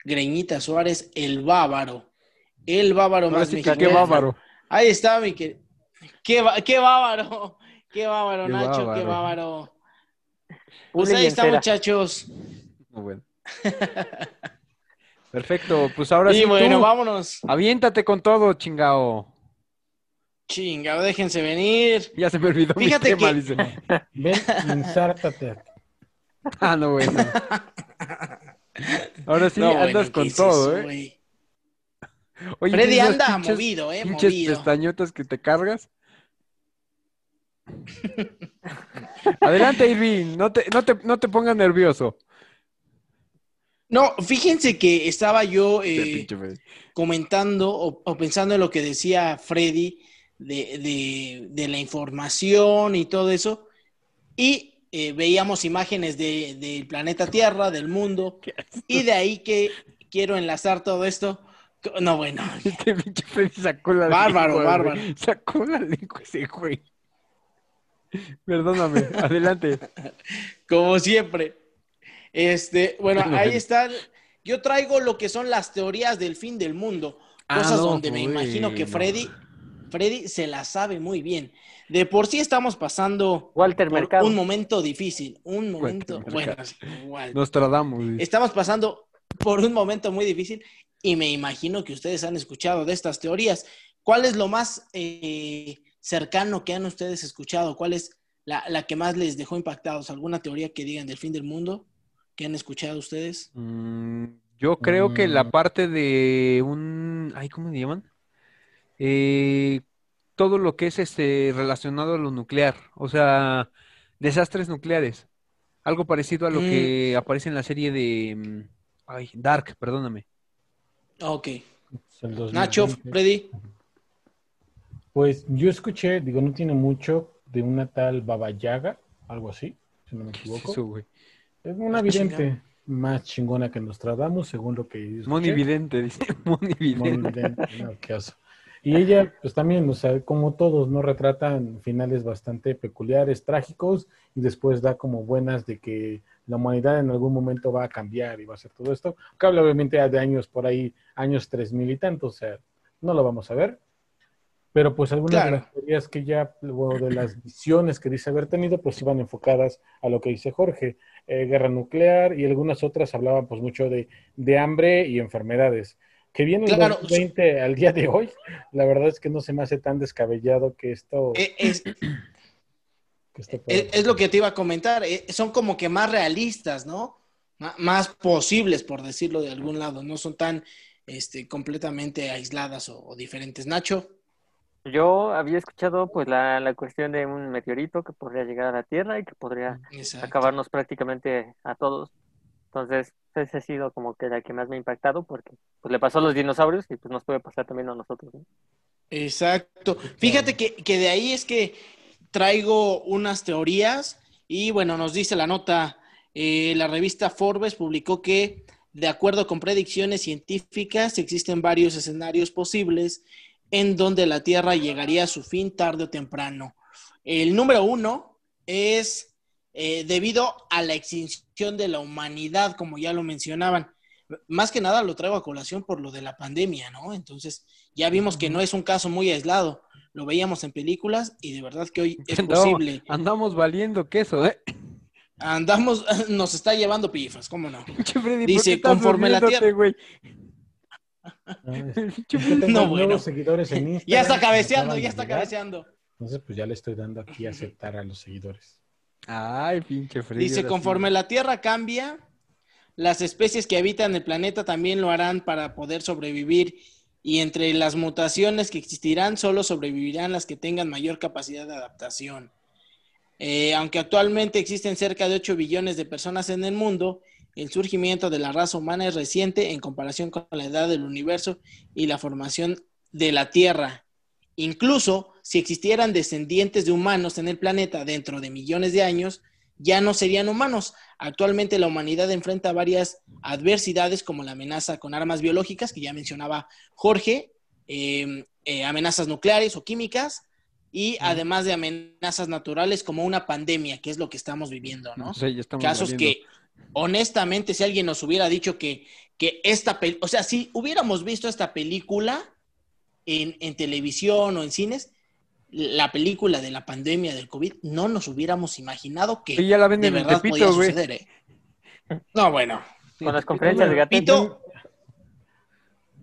Greñita Suárez, el bárbaro. El Ahora más mexicano. qué. Ahí está, mi querido. Qué, qué bárbaro. Qué bárbaro, Qué Nacho, qué bárbaro. Pues ahí está, muchachos. No, bueno. Perfecto, pues ahora y sí bueno, tú, vámonos. aviéntate con todo, chingao. Chingado, déjense venir. Ya se me olvidó Fíjate mi tema, que- dice. (laughs) Ven, insártate. Ah, no, bueno. Ahora sí No, andas ¿qué con todo, eso, ¿eh? Oye, Freddy ¿tienes anda pinches- movido, eh, pinches movido. pestañotas que te cargas. (laughs) Adelante, Irving, no te, no te, no te pongas nervioso. No, fíjense que estaba yo eh, comentando o, o pensando en lo que decía Freddy de, de- de la información y todo eso. Y eh, veíamos imágenes del de, planeta Tierra, del mundo, (laughs) y de ahí que quiero enlazar todo esto. No, bueno. (laughs) Este pinche Freddy sacó la bárbaro, lengua. Bárbaro, güey. Sacó la lengua ese güey. (laughs) Perdóname, adelante. (laughs) Como siempre. Este, bueno, ahí están. Yo traigo lo que son las teorías del fin del mundo. Cosas Ah, no, donde me imagino que. Freddy, Freddy se la sabe muy bien. De por sí estamos pasando Walter por Mercado. un momento difícil. Un momento. Walter Bueno, sí, Walter. Nos tratamos. güey. Estamos pasando por un momento muy difícil y me imagino que ustedes han escuchado de estas teorías. ¿Cuál es lo más eh, cercano que han ustedes escuchado? ¿Cuál es la, la que más les dejó impactados? ¿Alguna teoría que digan del fin del mundo que han escuchado ustedes? Mm, yo creo que la Mm. parte de un, ay, ¿cómo se llaman? Eh, todo lo que es este relacionado a lo nuclear, o sea, desastres nucleares, algo parecido a lo Mm. que aparece en la serie de, mm, ay, Dark, perdóname. Ok. Es el 2020. Nacho, Freddy. Pues yo escuché, digo, no tiene mucho, de una tal Baba Yaga, algo así, si no me ¿Qué es equivoco. eso? Es una vidente chingada. más chingona que Nostradamus, según lo que escuché. Monividente, dice, (laughs) monividente. Monividente, no, qué oso. Y ella, pues también, o sea, como todos, ¿no? Retratan finales bastante peculiares, trágicos, y después da como buenas de que la humanidad en algún momento va a cambiar y va a hacer todo esto. Que habla obviamente de años por ahí, años tres mil y tantos, o sea, no lo vamos a ver. Pero pues algunas Claro. de las teorías que ya, o de las visiones que dice haber tenido, pues iban enfocadas a lo que dice Jorge, eh, guerra nuclear y algunas otras hablaban pues mucho de, de hambre y enfermedades. Que viene el Claro. 2020 al día de hoy, la verdad es que no se me hace tan descabellado que esto... Eh, Es, que esto pueda es, es lo que te iba a comentar. eh, son como que más realistas, ¿no? Más posibles, por decirlo de algún lado. No son tan este, completamente aisladas o, o diferentes. Nacho. Yo había escuchado pues la, la cuestión de un meteorito que podría llegar a la Tierra y que podría Exacto. acabarnos prácticamente a todos. Entonces, esa ha sido como que la que más me ha impactado porque pues le pasó a los dinosaurios y pues nos puede pasar también a nosotros. ¿no? Exacto. Fíjate que, que de ahí es que traigo unas teorías y bueno, nos dice la nota, eh, la revista Forbes publicó que de acuerdo con predicciones científicas existen varios escenarios posibles en donde la Tierra llegaría a su fin tarde o temprano. El número uno es eh, debido a la extinción de la humanidad, como ya lo mencionaban. Más que nada lo traigo a colación por lo de la pandemia, ¿no? Entonces, ya vimos que no es un caso muy aislado. Lo veíamos en películas y de verdad que hoy (laughs) es Andamos- posible. Andamos valiendo queso, ¿eh? Andamos, (laughs) nos está llevando pifas, ¿cómo no? Pinche Freddy, ¿por Dice, conforme la tierra-? No, nuevos bueno. seguidores en Instagram. (laughs) Ya está cabeceando, ya está llegar. cabeceando. Entonces, pues ya le estoy dando aquí a aceptar a los seguidores. Ay, pinche Freddy. Dice, conforme la Tierra cambia, las especies que habitan el planeta también lo harán para poder sobrevivir y entre las mutaciones que existirán solo sobrevivirán las que tengan mayor capacidad de adaptación. Eh, aunque actualmente existen cerca de 8 billones de personas en el mundo, el surgimiento de la raza humana es reciente en comparación con la edad del universo y la formación de la Tierra. Incluso si existieran descendientes de humanos en el planeta dentro de millones de años, ya no serían humanos. Actualmente la humanidad enfrenta varias adversidades como la amenaza con armas biológicas, que ya mencionaba Jorge, eh, eh, amenazas nucleares o químicas, y además de amenazas naturales como una pandemia, que es lo que estamos viviendo, ¿no? Sé, ya estamos Casos que, honestamente, si alguien nos hubiera dicho que, que esta película, o sea, si hubiéramos visto esta película en, en televisión o en cines, la película de la pandemia del COVID, no nos hubiéramos imaginado que Sí, ya la de venden en verdad Tepito, podía güey. suceder, ¿eh? No, bueno. Con las conferencias de Gatel. Pito,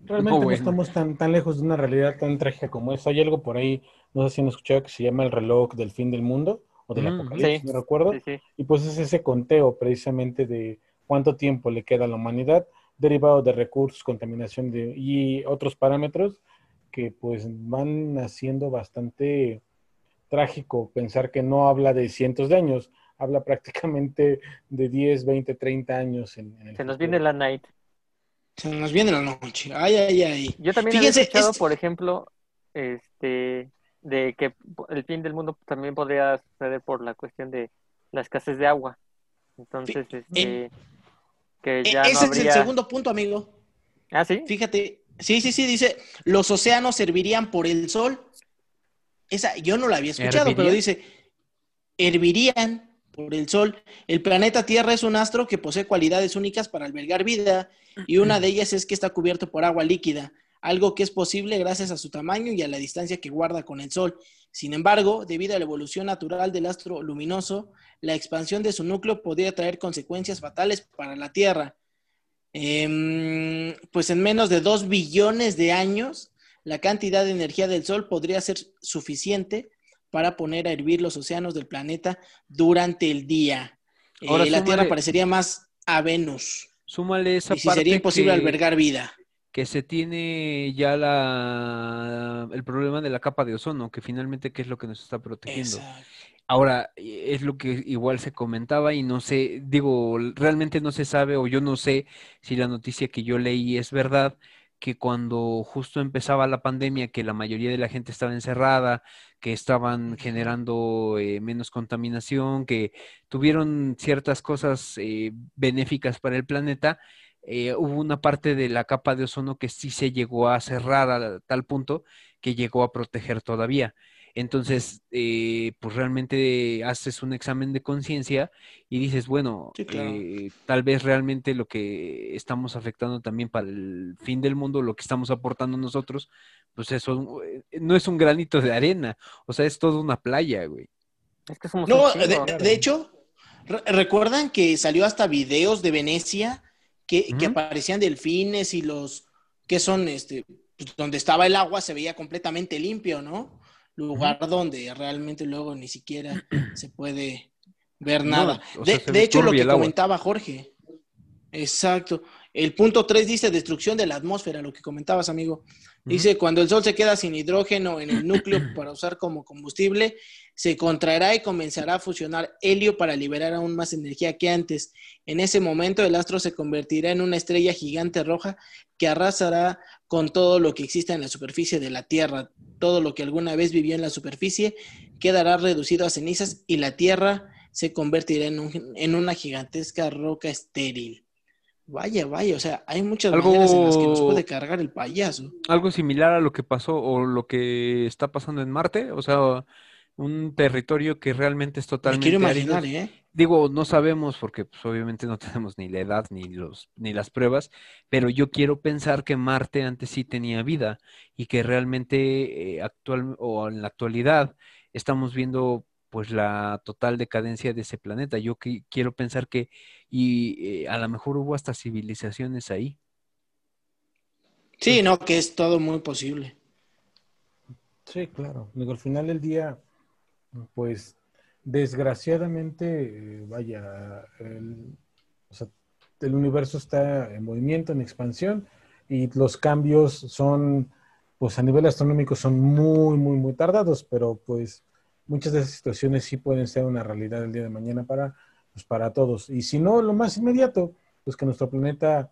Realmente No, estamos tan, tan lejos de una realidad tan trágica como esa. Hay algo por ahí, no sé si han escuchado, que se llama el reloj del fin del mundo o del Mm, apocalipsis, sí. no recuerdo. Sí, sí. Y pues es ese conteo precisamente de cuánto tiempo le queda a la humanidad, derivado de recursos, contaminación de, y otros parámetros que pues van haciendo bastante trágico pensar que no habla de cientos de años, habla (laughs) prácticamente de 10, 20, 30 años. En, en el Se nos futuro. viene la night. se nos viene la noche. Ay, ay, ay. Yo también Fíjense, había escuchado, es- por ejemplo, este, de que el fin del mundo también podría suceder por la cuestión de la escasez de agua. Entonces, este, que E- ya no Ese es el segundo punto, amigo. Ah, sí. Fíjate, sí, sí, sí, dice, los océanos servirían por el sol. Esa, yo no la había escuchado, pero dice, hervirían por el sol. El planeta Tierra es un astro que posee cualidades únicas para albergar vida y una de ellas es que está cubierto por agua líquida, algo que es posible gracias a su tamaño y a la distancia que guarda con el sol. Sin embargo, debido a la evolución natural del astro luminoso, la expansión de su núcleo podría traer consecuencias fatales para la Tierra. Em, pues en menos de 2 billones de años, la cantidad de energía del Sol podría ser suficiente para poner a hervir los océanos del planeta durante el día. Eh, Ahora la súmale- Tierra parecería más a Venus. Súmale esa Y si parte sería imposible que, albergar vida. Que se tiene ya la, el problema de la capa de ozono, que finalmente qué es lo que nos está protegiendo. Exacto. Ahora, es lo que igual se comentaba y no sé, digo, realmente no se sabe o yo no sé si la noticia que yo leí es verdad, que cuando justo empezaba la pandemia, que la mayoría de la gente estaba encerrada, que estaban generando eh, menos contaminación, que tuvieron ciertas cosas eh, benéficas para el planeta, eh, hubo una parte de la capa de ozono que sí se llegó a cerrar a tal punto que llegó a proteger todavía. Entonces, eh, pues realmente haces un examen de conciencia y dices, bueno, Sí, claro. eh, tal vez realmente lo que estamos afectando también para el fin del mundo, lo que estamos aportando nosotros, pues eso no es un granito de arena, o sea, es toda una playa, güey. Es que somos No, de, de hecho, re- ¿recuerdan que salió hasta videos de Venecia que, aparecían delfines y los que son, este, pues, donde estaba el agua se veía completamente limpio, ¿no? Lugar donde realmente luego ni siquiera (clears throat) se puede ver No, nada. o sea, de hecho, lo que comentaba Jorge. Exacto. El punto 3 dice destrucción de la atmósfera, lo que comentabas, amigo. Dice, cuando el Sol se queda sin hidrógeno en el núcleo (clears throat) para usar como combustible, se contraerá y comenzará a fusionar helio para liberar aún más energía que antes. En ese momento el astro se convertirá en una estrella gigante roja que arrasará con todo lo que exista en la superficie de la Tierra. Todo lo que alguna vez vivió en la superficie quedará reducido a cenizas y la Tierra se convertirá en, un- en una gigantesca roca estéril. Vaya, vaya, o sea, hay muchas Algo- maneras en las que nos puede cargar el payaso. Algo similar a lo que pasó o lo que está pasando en Marte, o sea, un territorio que realmente es Me totalmente quiero árido. imaginar, ¿eh? Digo, no sabemos porque pues, obviamente no (laughs) tenemos ni la edad ni los ni las pruebas, pero yo quiero pensar que Marte antes sí tenía vida y que realmente eh, actual o en la actualidad estamos viendo pues la total decadencia de ese planeta. Yo qui- quiero pensar que y eh, a lo mejor hubo hasta civilizaciones ahí. Sí, no, que es todo muy posible. Sí, claro. Digo, al final del día, pues desgraciadamente, eh, vaya, el, o sea, el universo está en movimiento, en expansión, y los cambios son, pues a nivel astronómico son muy, muy, muy tardados, pero pues muchas de esas situaciones sí pueden ser una realidad el día de mañana para, pues, para todos. Y si no, lo más inmediato, pues que nuestro planeta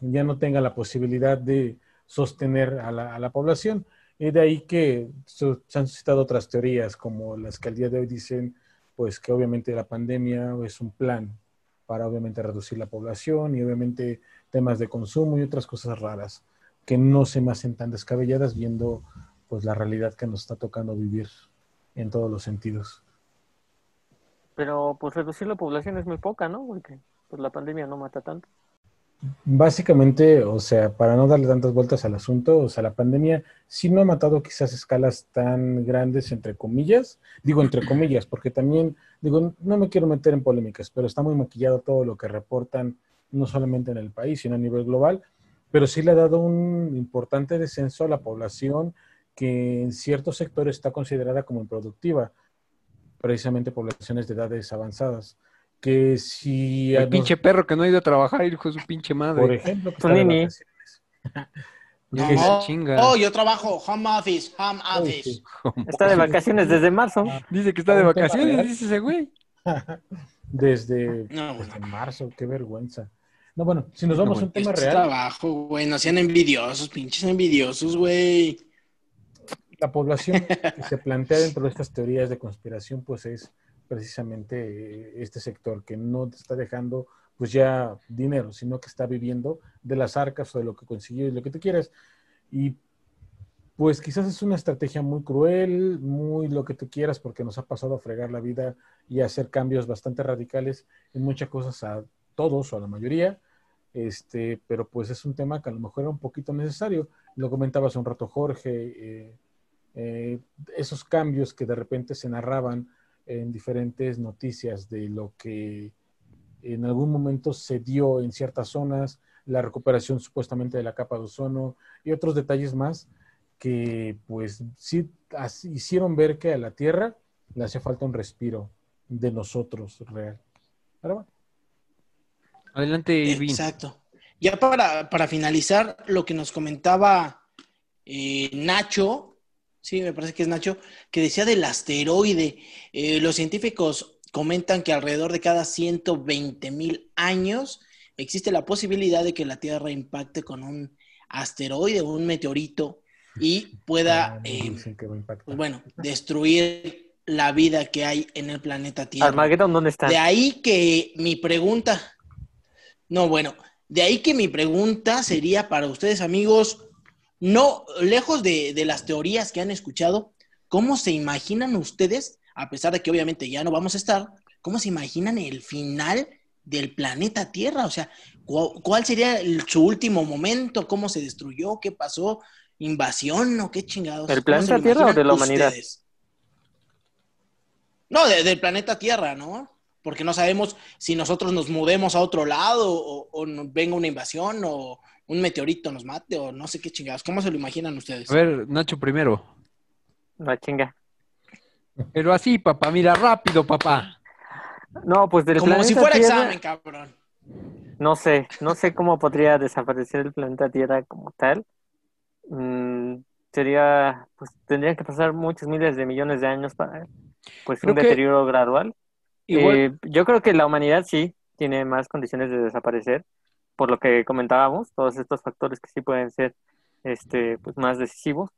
ya no tenga la posibilidad de sostener a la, población. Y de ahí que se han suscitado otras teorías, como las que al día de hoy dicen, pues que obviamente la pandemia es un plan para obviamente reducir la población y obviamente temas de consumo y otras cosas raras que no se me hacen tan descabelladas viendo pues la realidad que nos está tocando vivir en todos los sentidos. Pero pues reducir la población es muy poca, ¿no? Porque pues la pandemia no mata tanto. Básicamente, o sea, para no darle tantas vueltas al asunto, o sea, la pandemia sí no ha matado quizás escalas tan grandes, entre comillas, digo entre comillas, porque también, digo, no me quiero meter en polémicas, pero está muy maquillado todo lo que reportan, no solamente en el país, sino a nivel global, pero sí le ha dado un importante descenso a la población que en ciertos sectores está considerada como improductiva, precisamente poblaciones de edades avanzadas, que si... El pinche perro que no ha ido a trabajar, hijo de su pinche madre. por ejemplo, que sí. se Oh, chinga. oh, yo trabajo home office, home Uy, office. sí. Está de vacaciones desde marzo. Dice que está de vacaciones, dice ese güey. (laughs) Desde, No, bueno. desde marzo, qué vergüenza. No, bueno, si nos vamos a un tema real, trabajo, güey. No sean envidiosos, pinches envidiosos, güey. La población que se (laughs) plantea dentro de estas teorías de conspiración, pues es precisamente eh, este sector que no te está dejando pues ya dinero, sino que está viviendo de las arcas o de lo que consiguió y lo que tú quieras. Y pues quizás es una estrategia muy cruel, muy lo que tú quieras, porque nos ha pasado a fregar la vida y a hacer cambios bastante radicales en muchas cosas a todos o a la mayoría. Este, pero pues es un tema que a lo mejor era un poquito necesario. Lo comentaba hace un rato Jorge, eh, eh, esos cambios que de repente se narraban en diferentes noticias de lo que en algún momento se dio en ciertas zonas, la recuperación supuestamente de la capa de ozono y otros detalles más que pues sí hicieron ver que a la Tierra le hacía falta un respiro de nosotros real. Adelante, Ivy. Exacto. Ya para, para, finalizar, lo que nos comentaba eh, Nacho, sí, me parece que es Nacho, que decía del asteroide. Eh, los científicos comentan que alrededor de cada 120 mil años existe la posibilidad de que la Tierra impacte con un asteroide o un meteorito y pueda, ah, eh, pues bueno, destruir la vida que hay en el planeta Tierra. Armageddon, ¿dónde está? De ahí que mi pregunta, no, bueno, de ahí que mi pregunta sería para ustedes, amigos, no, lejos de, de las teorías que han escuchado, ¿cómo se imaginan ustedes, a pesar de que obviamente ya no vamos a estar, cómo se imaginan el final del planeta Tierra? O sea, ¿cuál sería su último momento? ¿Cómo se destruyó? ¿Qué pasó? ¿Invasión o qué chingados? ¿El planeta Tierra o de la humanidad? No, del planeta Tierra, ¿no? Porque no sabemos si nosotros nos mudemos a otro lado o, o venga una invasión o un meteorito nos mate o no sé qué chingados. ¿Cómo se lo imaginan ustedes? A ver, Nacho primero. La chinga. Pero así, papá, mira, rápido, papá. No, pues del Como si fuera examen, cabrón. No sé, no sé cómo podría desaparecer el planeta Tierra como tal. Mm, sería, pues tendrían que pasar muchos miles de millones de años para pues un deterioro gradual. Eh, yo creo que la humanidad sí tiene más condiciones de desaparecer, por lo que comentábamos, todos estos factores que sí pueden ser este, pues más decisivos.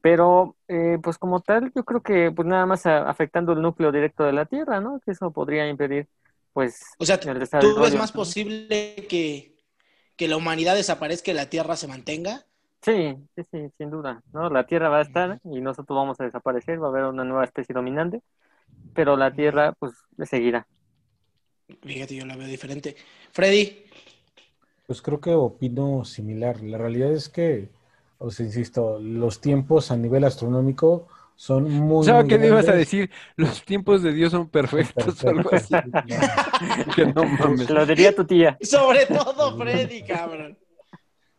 Pero, eh, pues como tal, yo creo que pues nada más afectando el núcleo directo de la Tierra, ¿no? Que eso podría impedir, pues... O sea, ¿tú ves más posible que, que la humanidad desaparezca y la Tierra se mantenga? Sí, sí, sí, sin duda, ¿no? La Tierra va a estar y nosotros vamos a desaparecer, va a haber una nueva especie dominante, pero la Tierra, pues, le seguirá. Fíjate, yo la veo diferente. Freddy. Pues creo que opino similar. La realidad es que, os insisto, los tiempos a nivel astronómico son muy. ¿Sabes qué ibas a decir? Los tiempos de Dios son perfectos o algo así. (laughs) que no mames. Lo diría tu tía. Sobre todo Freddy, cabrón.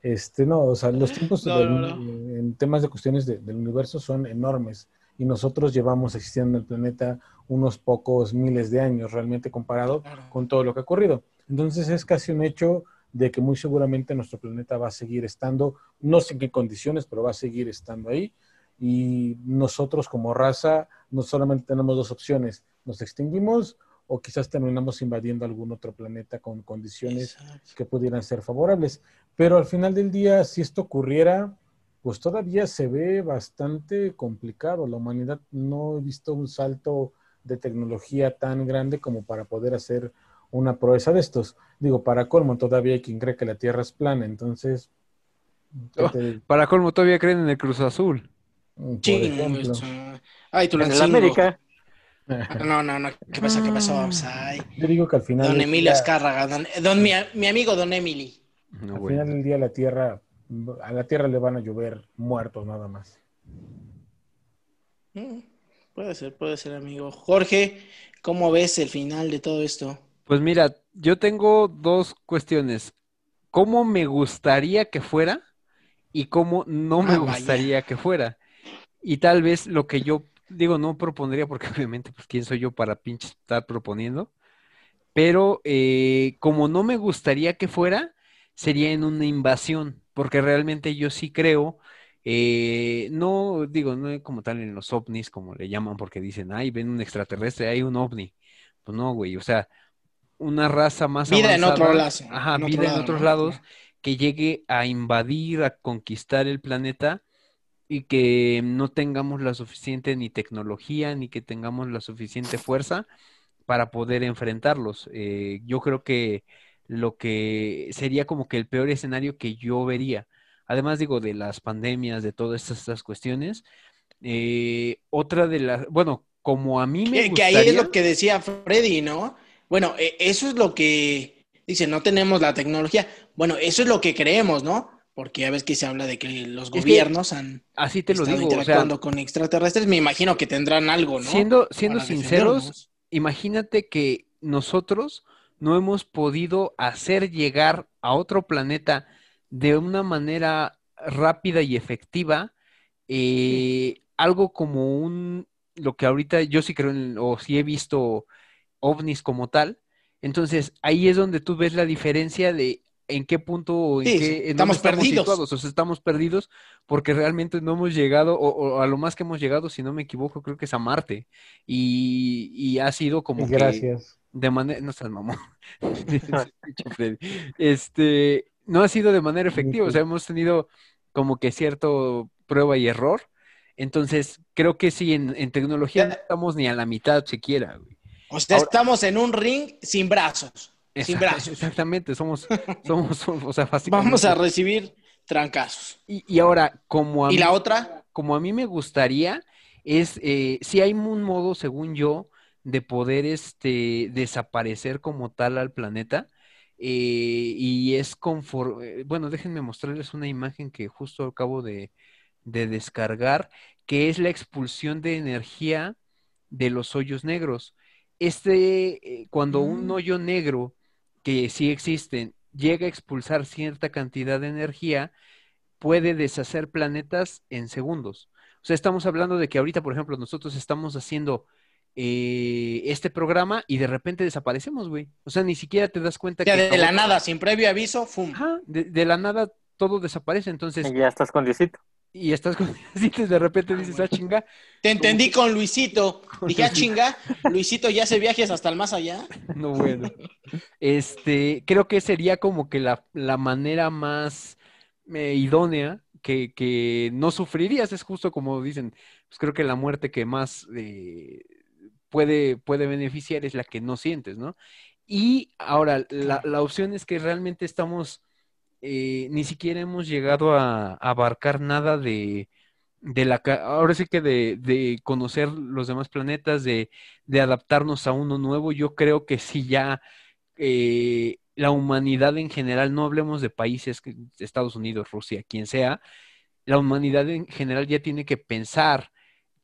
Este, no, o sea, los tiempos en temas de cuestiones del universo son enormes y nosotros llevamos existiendo en el planeta unos pocos miles de años realmente comparado con todo lo que ha ocurrido. Entonces es casi un hecho de que muy seguramente nuestro planeta va a seguir estando, no sé en qué condiciones, pero va a seguir estando ahí. Y nosotros como raza no solamente tenemos dos opciones, nos extinguimos o quizás terminamos invadiendo algún otro planeta con condiciones que pudieran ser favorables. Pero al final del día, si esto ocurriera, pues todavía se ve bastante complicado. La humanidad no ha visto un salto de tecnología tan grande como para poder hacer una proeza de estos. Digo, para colmo, todavía hay quien cree que la Tierra es plana, entonces... Oh, para colmo, todavía creen en el Cruz Azul. Mm, Ay, tú en América. No, no, no. ¿Qué pasa? ¿Qué pasó? Yo digo que al final... Don Emilio Azcárraga, don, mi, mi amigo Don Emily. Al final del día la tierra, a la tierra le van a llover muertos nada más. Mm, puede ser, puede ser, amigo. Jorge, ¿cómo ves el final de todo esto? Pues mira, yo tengo dos cuestiones. ¿Cómo me gustaría que fuera? Y cómo no me ah, gustaría que fuera. Y tal vez lo que yo digo, no propondría, porque (laughs) obviamente, pues, ¿quién soy yo para pinche estar proponiendo? Pero eh, como no me gustaría que fuera, sería en una invasión, porque realmente yo sí creo, eh, no digo, no como tal en los ovnis, como le llaman, porque dicen, ay, ven un extraterrestre, hay un ovni. Pues no, güey, o sea, una raza más vida en otros lados. Ajá, vida en otros lados, que llegue a invadir, a conquistar el planeta y que no tengamos la suficiente ni tecnología ni que tengamos la suficiente fuerza para poder enfrentarlos. Eh, yo creo que lo que sería como que el peor escenario que yo vería. Además, digo, de las pandemias, de todas estas, cuestiones. Eh, otra de las, bueno, como a mí me gustaría... Que ahí es lo que decía Freddy, ¿no? Bueno, e, eso es lo que dice, no tenemos la tecnología. Bueno, eso es lo que creemos, ¿no? Porque ya ves que se habla de que los gobiernos han así te lo digo, interactuando con extraterrestres. Me imagino que tendrán algo, ¿no? Siendo, siendo sinceros, imagínate que nosotros no hemos podido hacer llegar a otro planeta de una manera rápida y efectiva eh, algo como un, lo que ahorita yo sí creo, o sí he visto ovnis como tal. Entonces, ahí es donde tú ves la diferencia de en qué punto en qué, estamos, perdidos. o sea, estamos perdidos porque realmente no hemos llegado, o, a lo más que hemos llegado, si no me equivoco, creo que es a Marte. Y, ha sido como Gracias. de manera, no seas mamón. (laughs) este, no ha sido de manera efectiva, o sea, hemos tenido como que cierto prueba y error. Entonces, creo que sí, en, tecnología no estamos ni a la mitad siquiera, O sea, estamos en un ring sin brazos. Sin brazos. Exactamente, somos, (laughs) somos, o sea, Vamos a recibir trancazos. Y, ahora, como a ¿Y la otra? Como a mí me gustaría, es, eh, si hay un modo, según yo, de poder este, desaparecer como tal al planeta. Eh, y es conforme, eh, bueno, déjenme mostrarles una imagen que justo acabo de, de descargar, que es la expulsión de energía de los hoyos negros. Este, cuando un mm. hoyo negro que sí existen, llega a expulsar cierta cantidad de energía, puede deshacer planetas en segundos. O sea, estamos hablando de que ahorita, por ejemplo, nosotros estamos haciendo eh, este programa y de repente desaparecemos, güey. O sea, ni siquiera te das cuenta que... De la nada, sin previo aviso, ¡fum! de, la nada todo desaparece, entonces... Y ya estás con Luisito. Y estás con (laughs) Luisito y de repente dices, ah, chinga. Te entendí con Luisito. (laughs) Dije, ah, chinga, Luisito ya hace viajes hasta el más allá. (laughs) No, bueno. Este, creo que sería como que la, manera más eh, idónea que, que, no sufrirías. Es justo como dicen, pues creo que la muerte que más eh, puede, puede beneficiar es la que no sientes, ¿no? Y ahora, la, la opción es que realmente estamos eh, ni siquiera hemos llegado a, abarcar nada de, de la, ahora sí que de, conocer los demás planetas, de, adaptarnos a uno nuevo, yo creo que sí ya eh, la humanidad en general, no hablemos de países, Estados Unidos, Rusia, quien sea, la humanidad en general ya tiene que pensar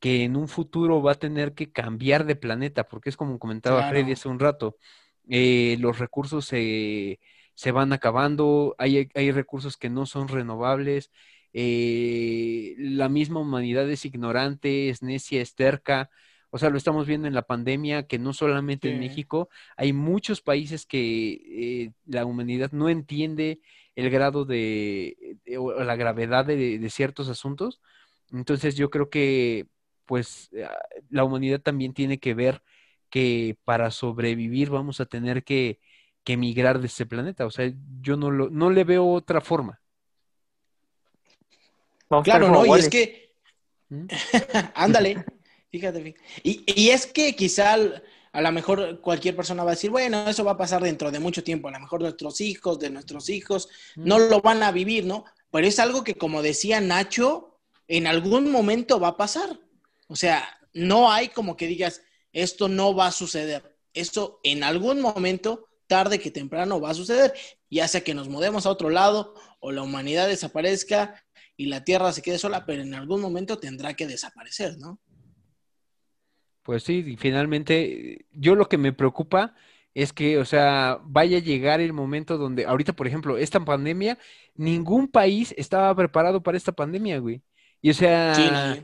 que en un futuro va a tener que cambiar de planeta, porque es como comentaba Freddy hace un rato, eh, los recursos se se van acabando, hay, hay recursos que no son renovables, eh, la misma humanidad es ignorante, es necia, es terca. O sea, lo estamos viendo en la pandemia, que no solamente en México, hay muchos países que eh, la humanidad no entiende el grado de, o la gravedad de, de, ciertos asuntos. Entonces yo creo que pues la humanidad también tiene que ver que para sobrevivir vamos a tener que que emigrar de ese planeta. O sea, yo no, lo, no le veo otra forma. claro, no, y es que... ¿Mm? (laughs) Ándale, fíjate. Y, y, es que quizá a lo mejor cualquier persona va a decir, bueno, eso va a pasar dentro de mucho tiempo, a lo mejor nuestros hijos, de nuestros hijos, ¿Mm? no lo van a vivir, ¿no? Pero es algo que, como decía Nacho, en algún momento va a pasar. O sea, no hay como que digas, esto no va a suceder. Esto en algún momento tarde que temprano va a suceder, ya sea que nos mudemos a otro lado o la humanidad desaparezca y la Tierra se quede sola, pero en algún momento tendrá que desaparecer, ¿no? Pues sí, y finalmente, yo lo que me preocupa es que, o sea, vaya a llegar el momento donde, ahorita, por ejemplo, esta pandemia, ningún país estaba preparado para esta pandemia, güey. Y o sea,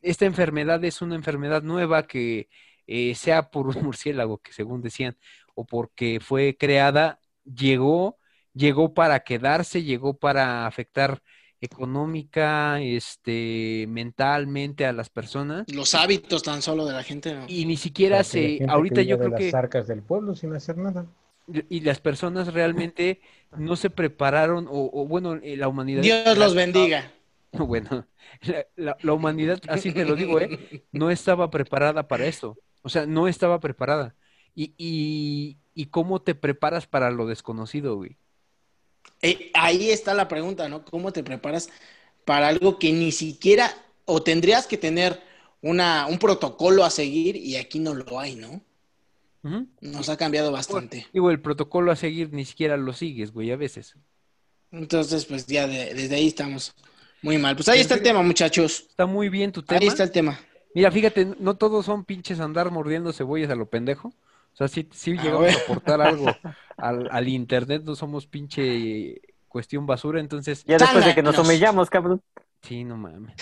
esta enfermedad es una enfermedad nueva que eh, sea por un (laughs) murciélago, que según decían, o porque fue creada, llegó, llegó para quedarse, llegó para afectar económica, este, mentalmente a las personas. Los hábitos tan solo de la gente. Y ni siquiera se, ahorita yo creo de que... Las arcas del pueblo sin hacer nada. Y las personas realmente no se prepararon, o, bueno, eh, la humanidad... Dios los bendiga. (laughs) No, bueno, la, la- la humanidad, así te lo digo, ¿eh? No estaba preparada para esto. O sea, no estaba preparada. Y, y, y cómo te preparas para lo desconocido, güey. Eh, ahí está la pregunta, ¿no? ¿Cómo te preparas para algo que ni siquiera, o tendrías que tener una, un protocolo a seguir y aquí no lo hay, ¿no? Nos ha cambiado bastante. Digo, el protocolo a seguir ni siquiera lo sigues, güey, a veces. Entonces, pues ya de- desde ahí estamos muy mal. Pues ahí está el tema, muchachos. Está muy bien tu tema. Ahí está el tema. Mira, fíjate, no todos son pinches andar mordiendo cebollas a lo pendejo. O sea, sí, sí Ah, llegamos bueno. a aportar algo (laughs) al, al internet, no somos pinche cuestión basura, entonces, Ya después de que nos humillamos, cabrón. sí, no mames.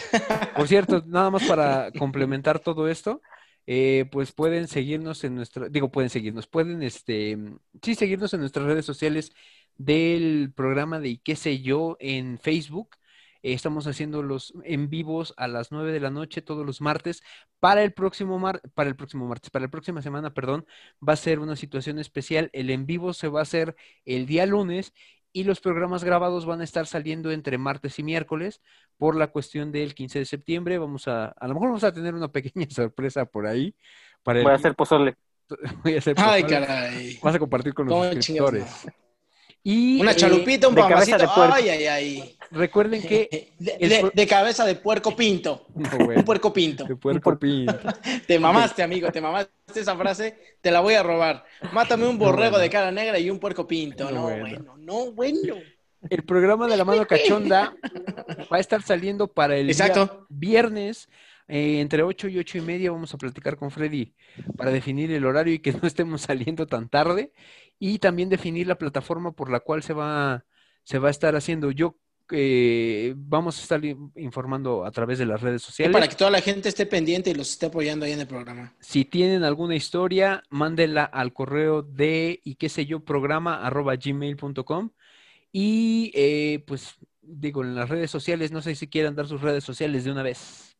Por cierto, nada más para complementar todo esto, eh, pues pueden seguirnos en nuestra, digo, pueden seguirnos, pueden, este, sí, seguirnos en nuestras redes sociales del programa de ¿Y qué sé yo? en Facebook. Eh, estamos haciendo los en vivos a las 9 de la noche todos los martes. Para el próximo mar, para el próximo martes, para la próxima semana, perdón, va a ser una situación especial. El en vivo se va a hacer el día lunes y los programas grabados van a estar saliendo entre martes y miércoles por la cuestión del 15 de septiembre. Vamos a, a lo mejor vamos a tener una (laughs) pequeña sorpresa por ahí. Para el, Voy a hacer pozole. (laughs) voy a hacer Ay, pozole. caray. Vas a compartir con los ¿Cómo suscriptores. no? Y Una eh, chalupita, un puerco. Ay, ay, ay. recuerden que (laughs) De, cabeza de puerco pinto. (laughs) No, Un puerco pinto. de puerco pinto. (laughs) Te mamaste, amigo, te mamaste esa frase, te la voy a robar. Mátame un borrego de cara negra y un puerco pinto. No, No, bueno. bueno, no, bueno. El programa de la mano cachonda va a estar saliendo para el día Exacto. viernes. eh, entre 8 y 8 y media vamos a platicar con Freddy para definir el horario y que no estemos saliendo tan tarde. Y también definir la plataforma por la cual se va, se va a estar haciendo. Yo eh, vamos a estar in- informando a través de las redes Y sociales. para que toda la gente esté pendiente y los esté apoyando ahí en el programa. Si tienen alguna historia, mándenla al correo de y qué sé yo, programa arroba gmail.com. Y eh, pues digo, en las redes sociales, no sé si quieran dar sus redes sociales de una vez.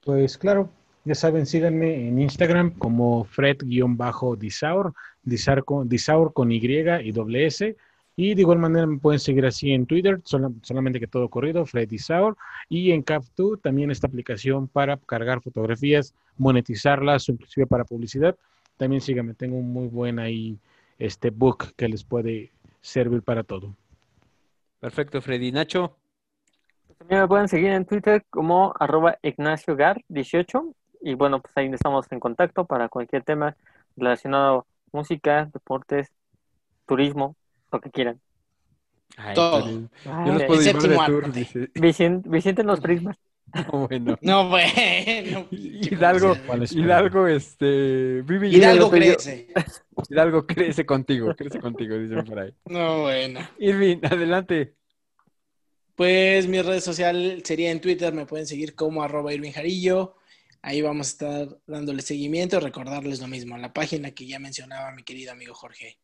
Pues claro, ya saben, síganme en Instagram como Fred-Disaur, Disaur con, Disaur con Y y doble S. Y de igual manera me pueden seguir así en Twitter, sola- solamente que todo corrido, Fred Disaur. Y en Cap2 también esta aplicación para cargar fotografías, monetizarlas, o inclusive para publicidad. También síganme, tengo un muy buen ahí este book que les puede servir para todo. Perfecto, Freddy. Nacho, También me pueden seguir en Twitter como arroba ignaciogar18. Y bueno, pues ahí estamos en contacto para cualquier tema relacionado a música, deportes, turismo, lo que quieran. Ay, Todo. Ay, Yo los el puedo llevar de tour, dice. (laughs) Vicente, Vicente en los prismas. No, (laughs) bueno. No, bueno. (laughs) Hidalgo. Hidalgo, este, vive y Hidalgo crece. Hidalgo crece contigo, crece contigo, dicen por ahí. No, bueno. Irving, adelante. Pues mi red social sería en Twitter, me pueden seguir como arroba Irving Jarillo. Ahí vamos a estar dándole seguimiento, recordarles lo mismo, la página que ya mencionaba mi querido amigo Jorge.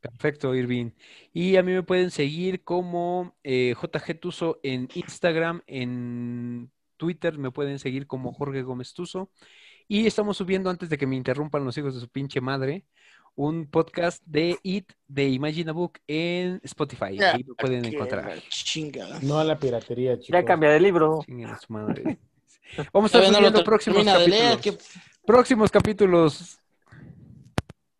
Perfecto, Irving. Y a mí me pueden seguir como eh, JG Tuso en Instagram, en Twitter me pueden seguir como Jorge Gómez Tuso. Y estamos subiendo, antes de que me interrumpan los hijos de su pinche madre, un podcast de It de Imagine a Book en Spotify. Ahí lo pueden encontrar. Chingada. No a la piratería, chicos. Ya cambia de libro. Chinguen a su madre. Vamos a Todavía estar no lo subiendo próximos capítulos. leer, Próximos capítulos.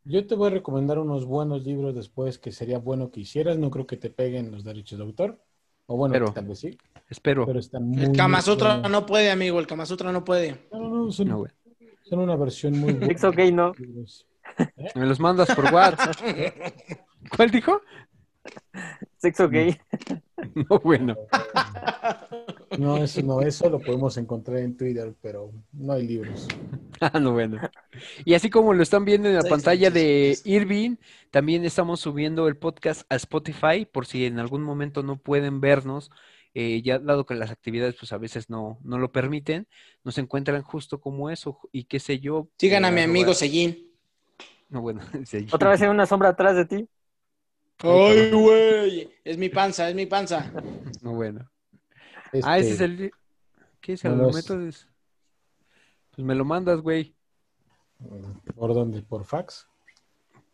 Yo te voy a recomendar unos buenos libros después que sería bueno que hicieras. No creo que te peguen los derechos de autor. O bueno, Pero- tal vez sí. Espero. Pero están muy. El Kama muy Sutra buenos. no puede, amigo, el Kama Sutra no puede. No, no, no, son, No, güey. son una versión muy (laughs) buena. Gay, no. Libros. Me los mandas por WhatsApp. (laughs) ¿Cuál dijo? Sexo gay. (laughs) No, bueno. No, eso no, eso lo podemos encontrar en Twitter, pero no hay libros. (laughs) Ah, no, bueno. Y así como lo están viendo en la Sí, pantalla sí, de. Irving, también estamos subiendo el podcast a Spotify por si en algún momento no pueden vernos, eh, ya dado que las actividades pues a veces no, no lo permiten, nos encuentran justo como eso y qué sé yo. Sigan eh, a mi arroba- amigo Sellín. No, bueno. (laughs) Otra vez hay una sombra atrás de ti. Ay, güey. Es mi panza, es mi panza. (laughs) No, bueno. Este, Ah, ese es el... ¿Qué es el no? Es- Pues me lo mandas, güey. ¿Por dónde? ¿Por fax?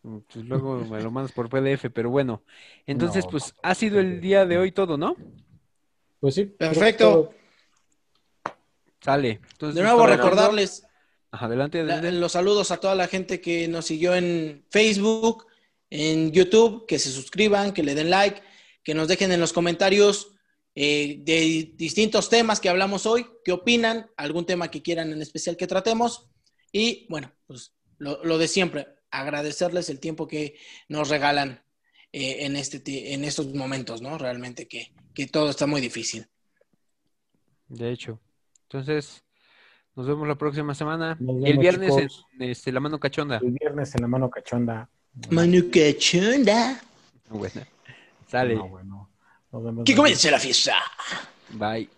Pues luego me lo mandas por PDF, pero bueno. Entonces, No. pues ha sido el día de hoy todo, ¿no? Pues sí. Perfecto. Sale. Entonces, De nuevo, recordarles Ajá, adelante, la- adelante. los saludos a toda la gente que nos siguió en Facebook, en YouTube, que se suscriban, que le den like, que nos dejen en los comentarios eh, de distintos temas que hablamos hoy, qué opinan, algún tema que quieran en especial que tratemos. Y bueno, pues lo, lo de siempre, agradecerles el tiempo que nos regalan eh, en, este, en estos momentos, ¿no? Realmente que, que todo está muy difícil. De hecho. Entonces, nos vemos la próxima semana. El viernes en este, La Mano Cachonda. El viernes en la mano cachonda. Manu, qué chunda. Bueno, sale. No, bueno. Nos vemos Que comience la fiesta. Bye.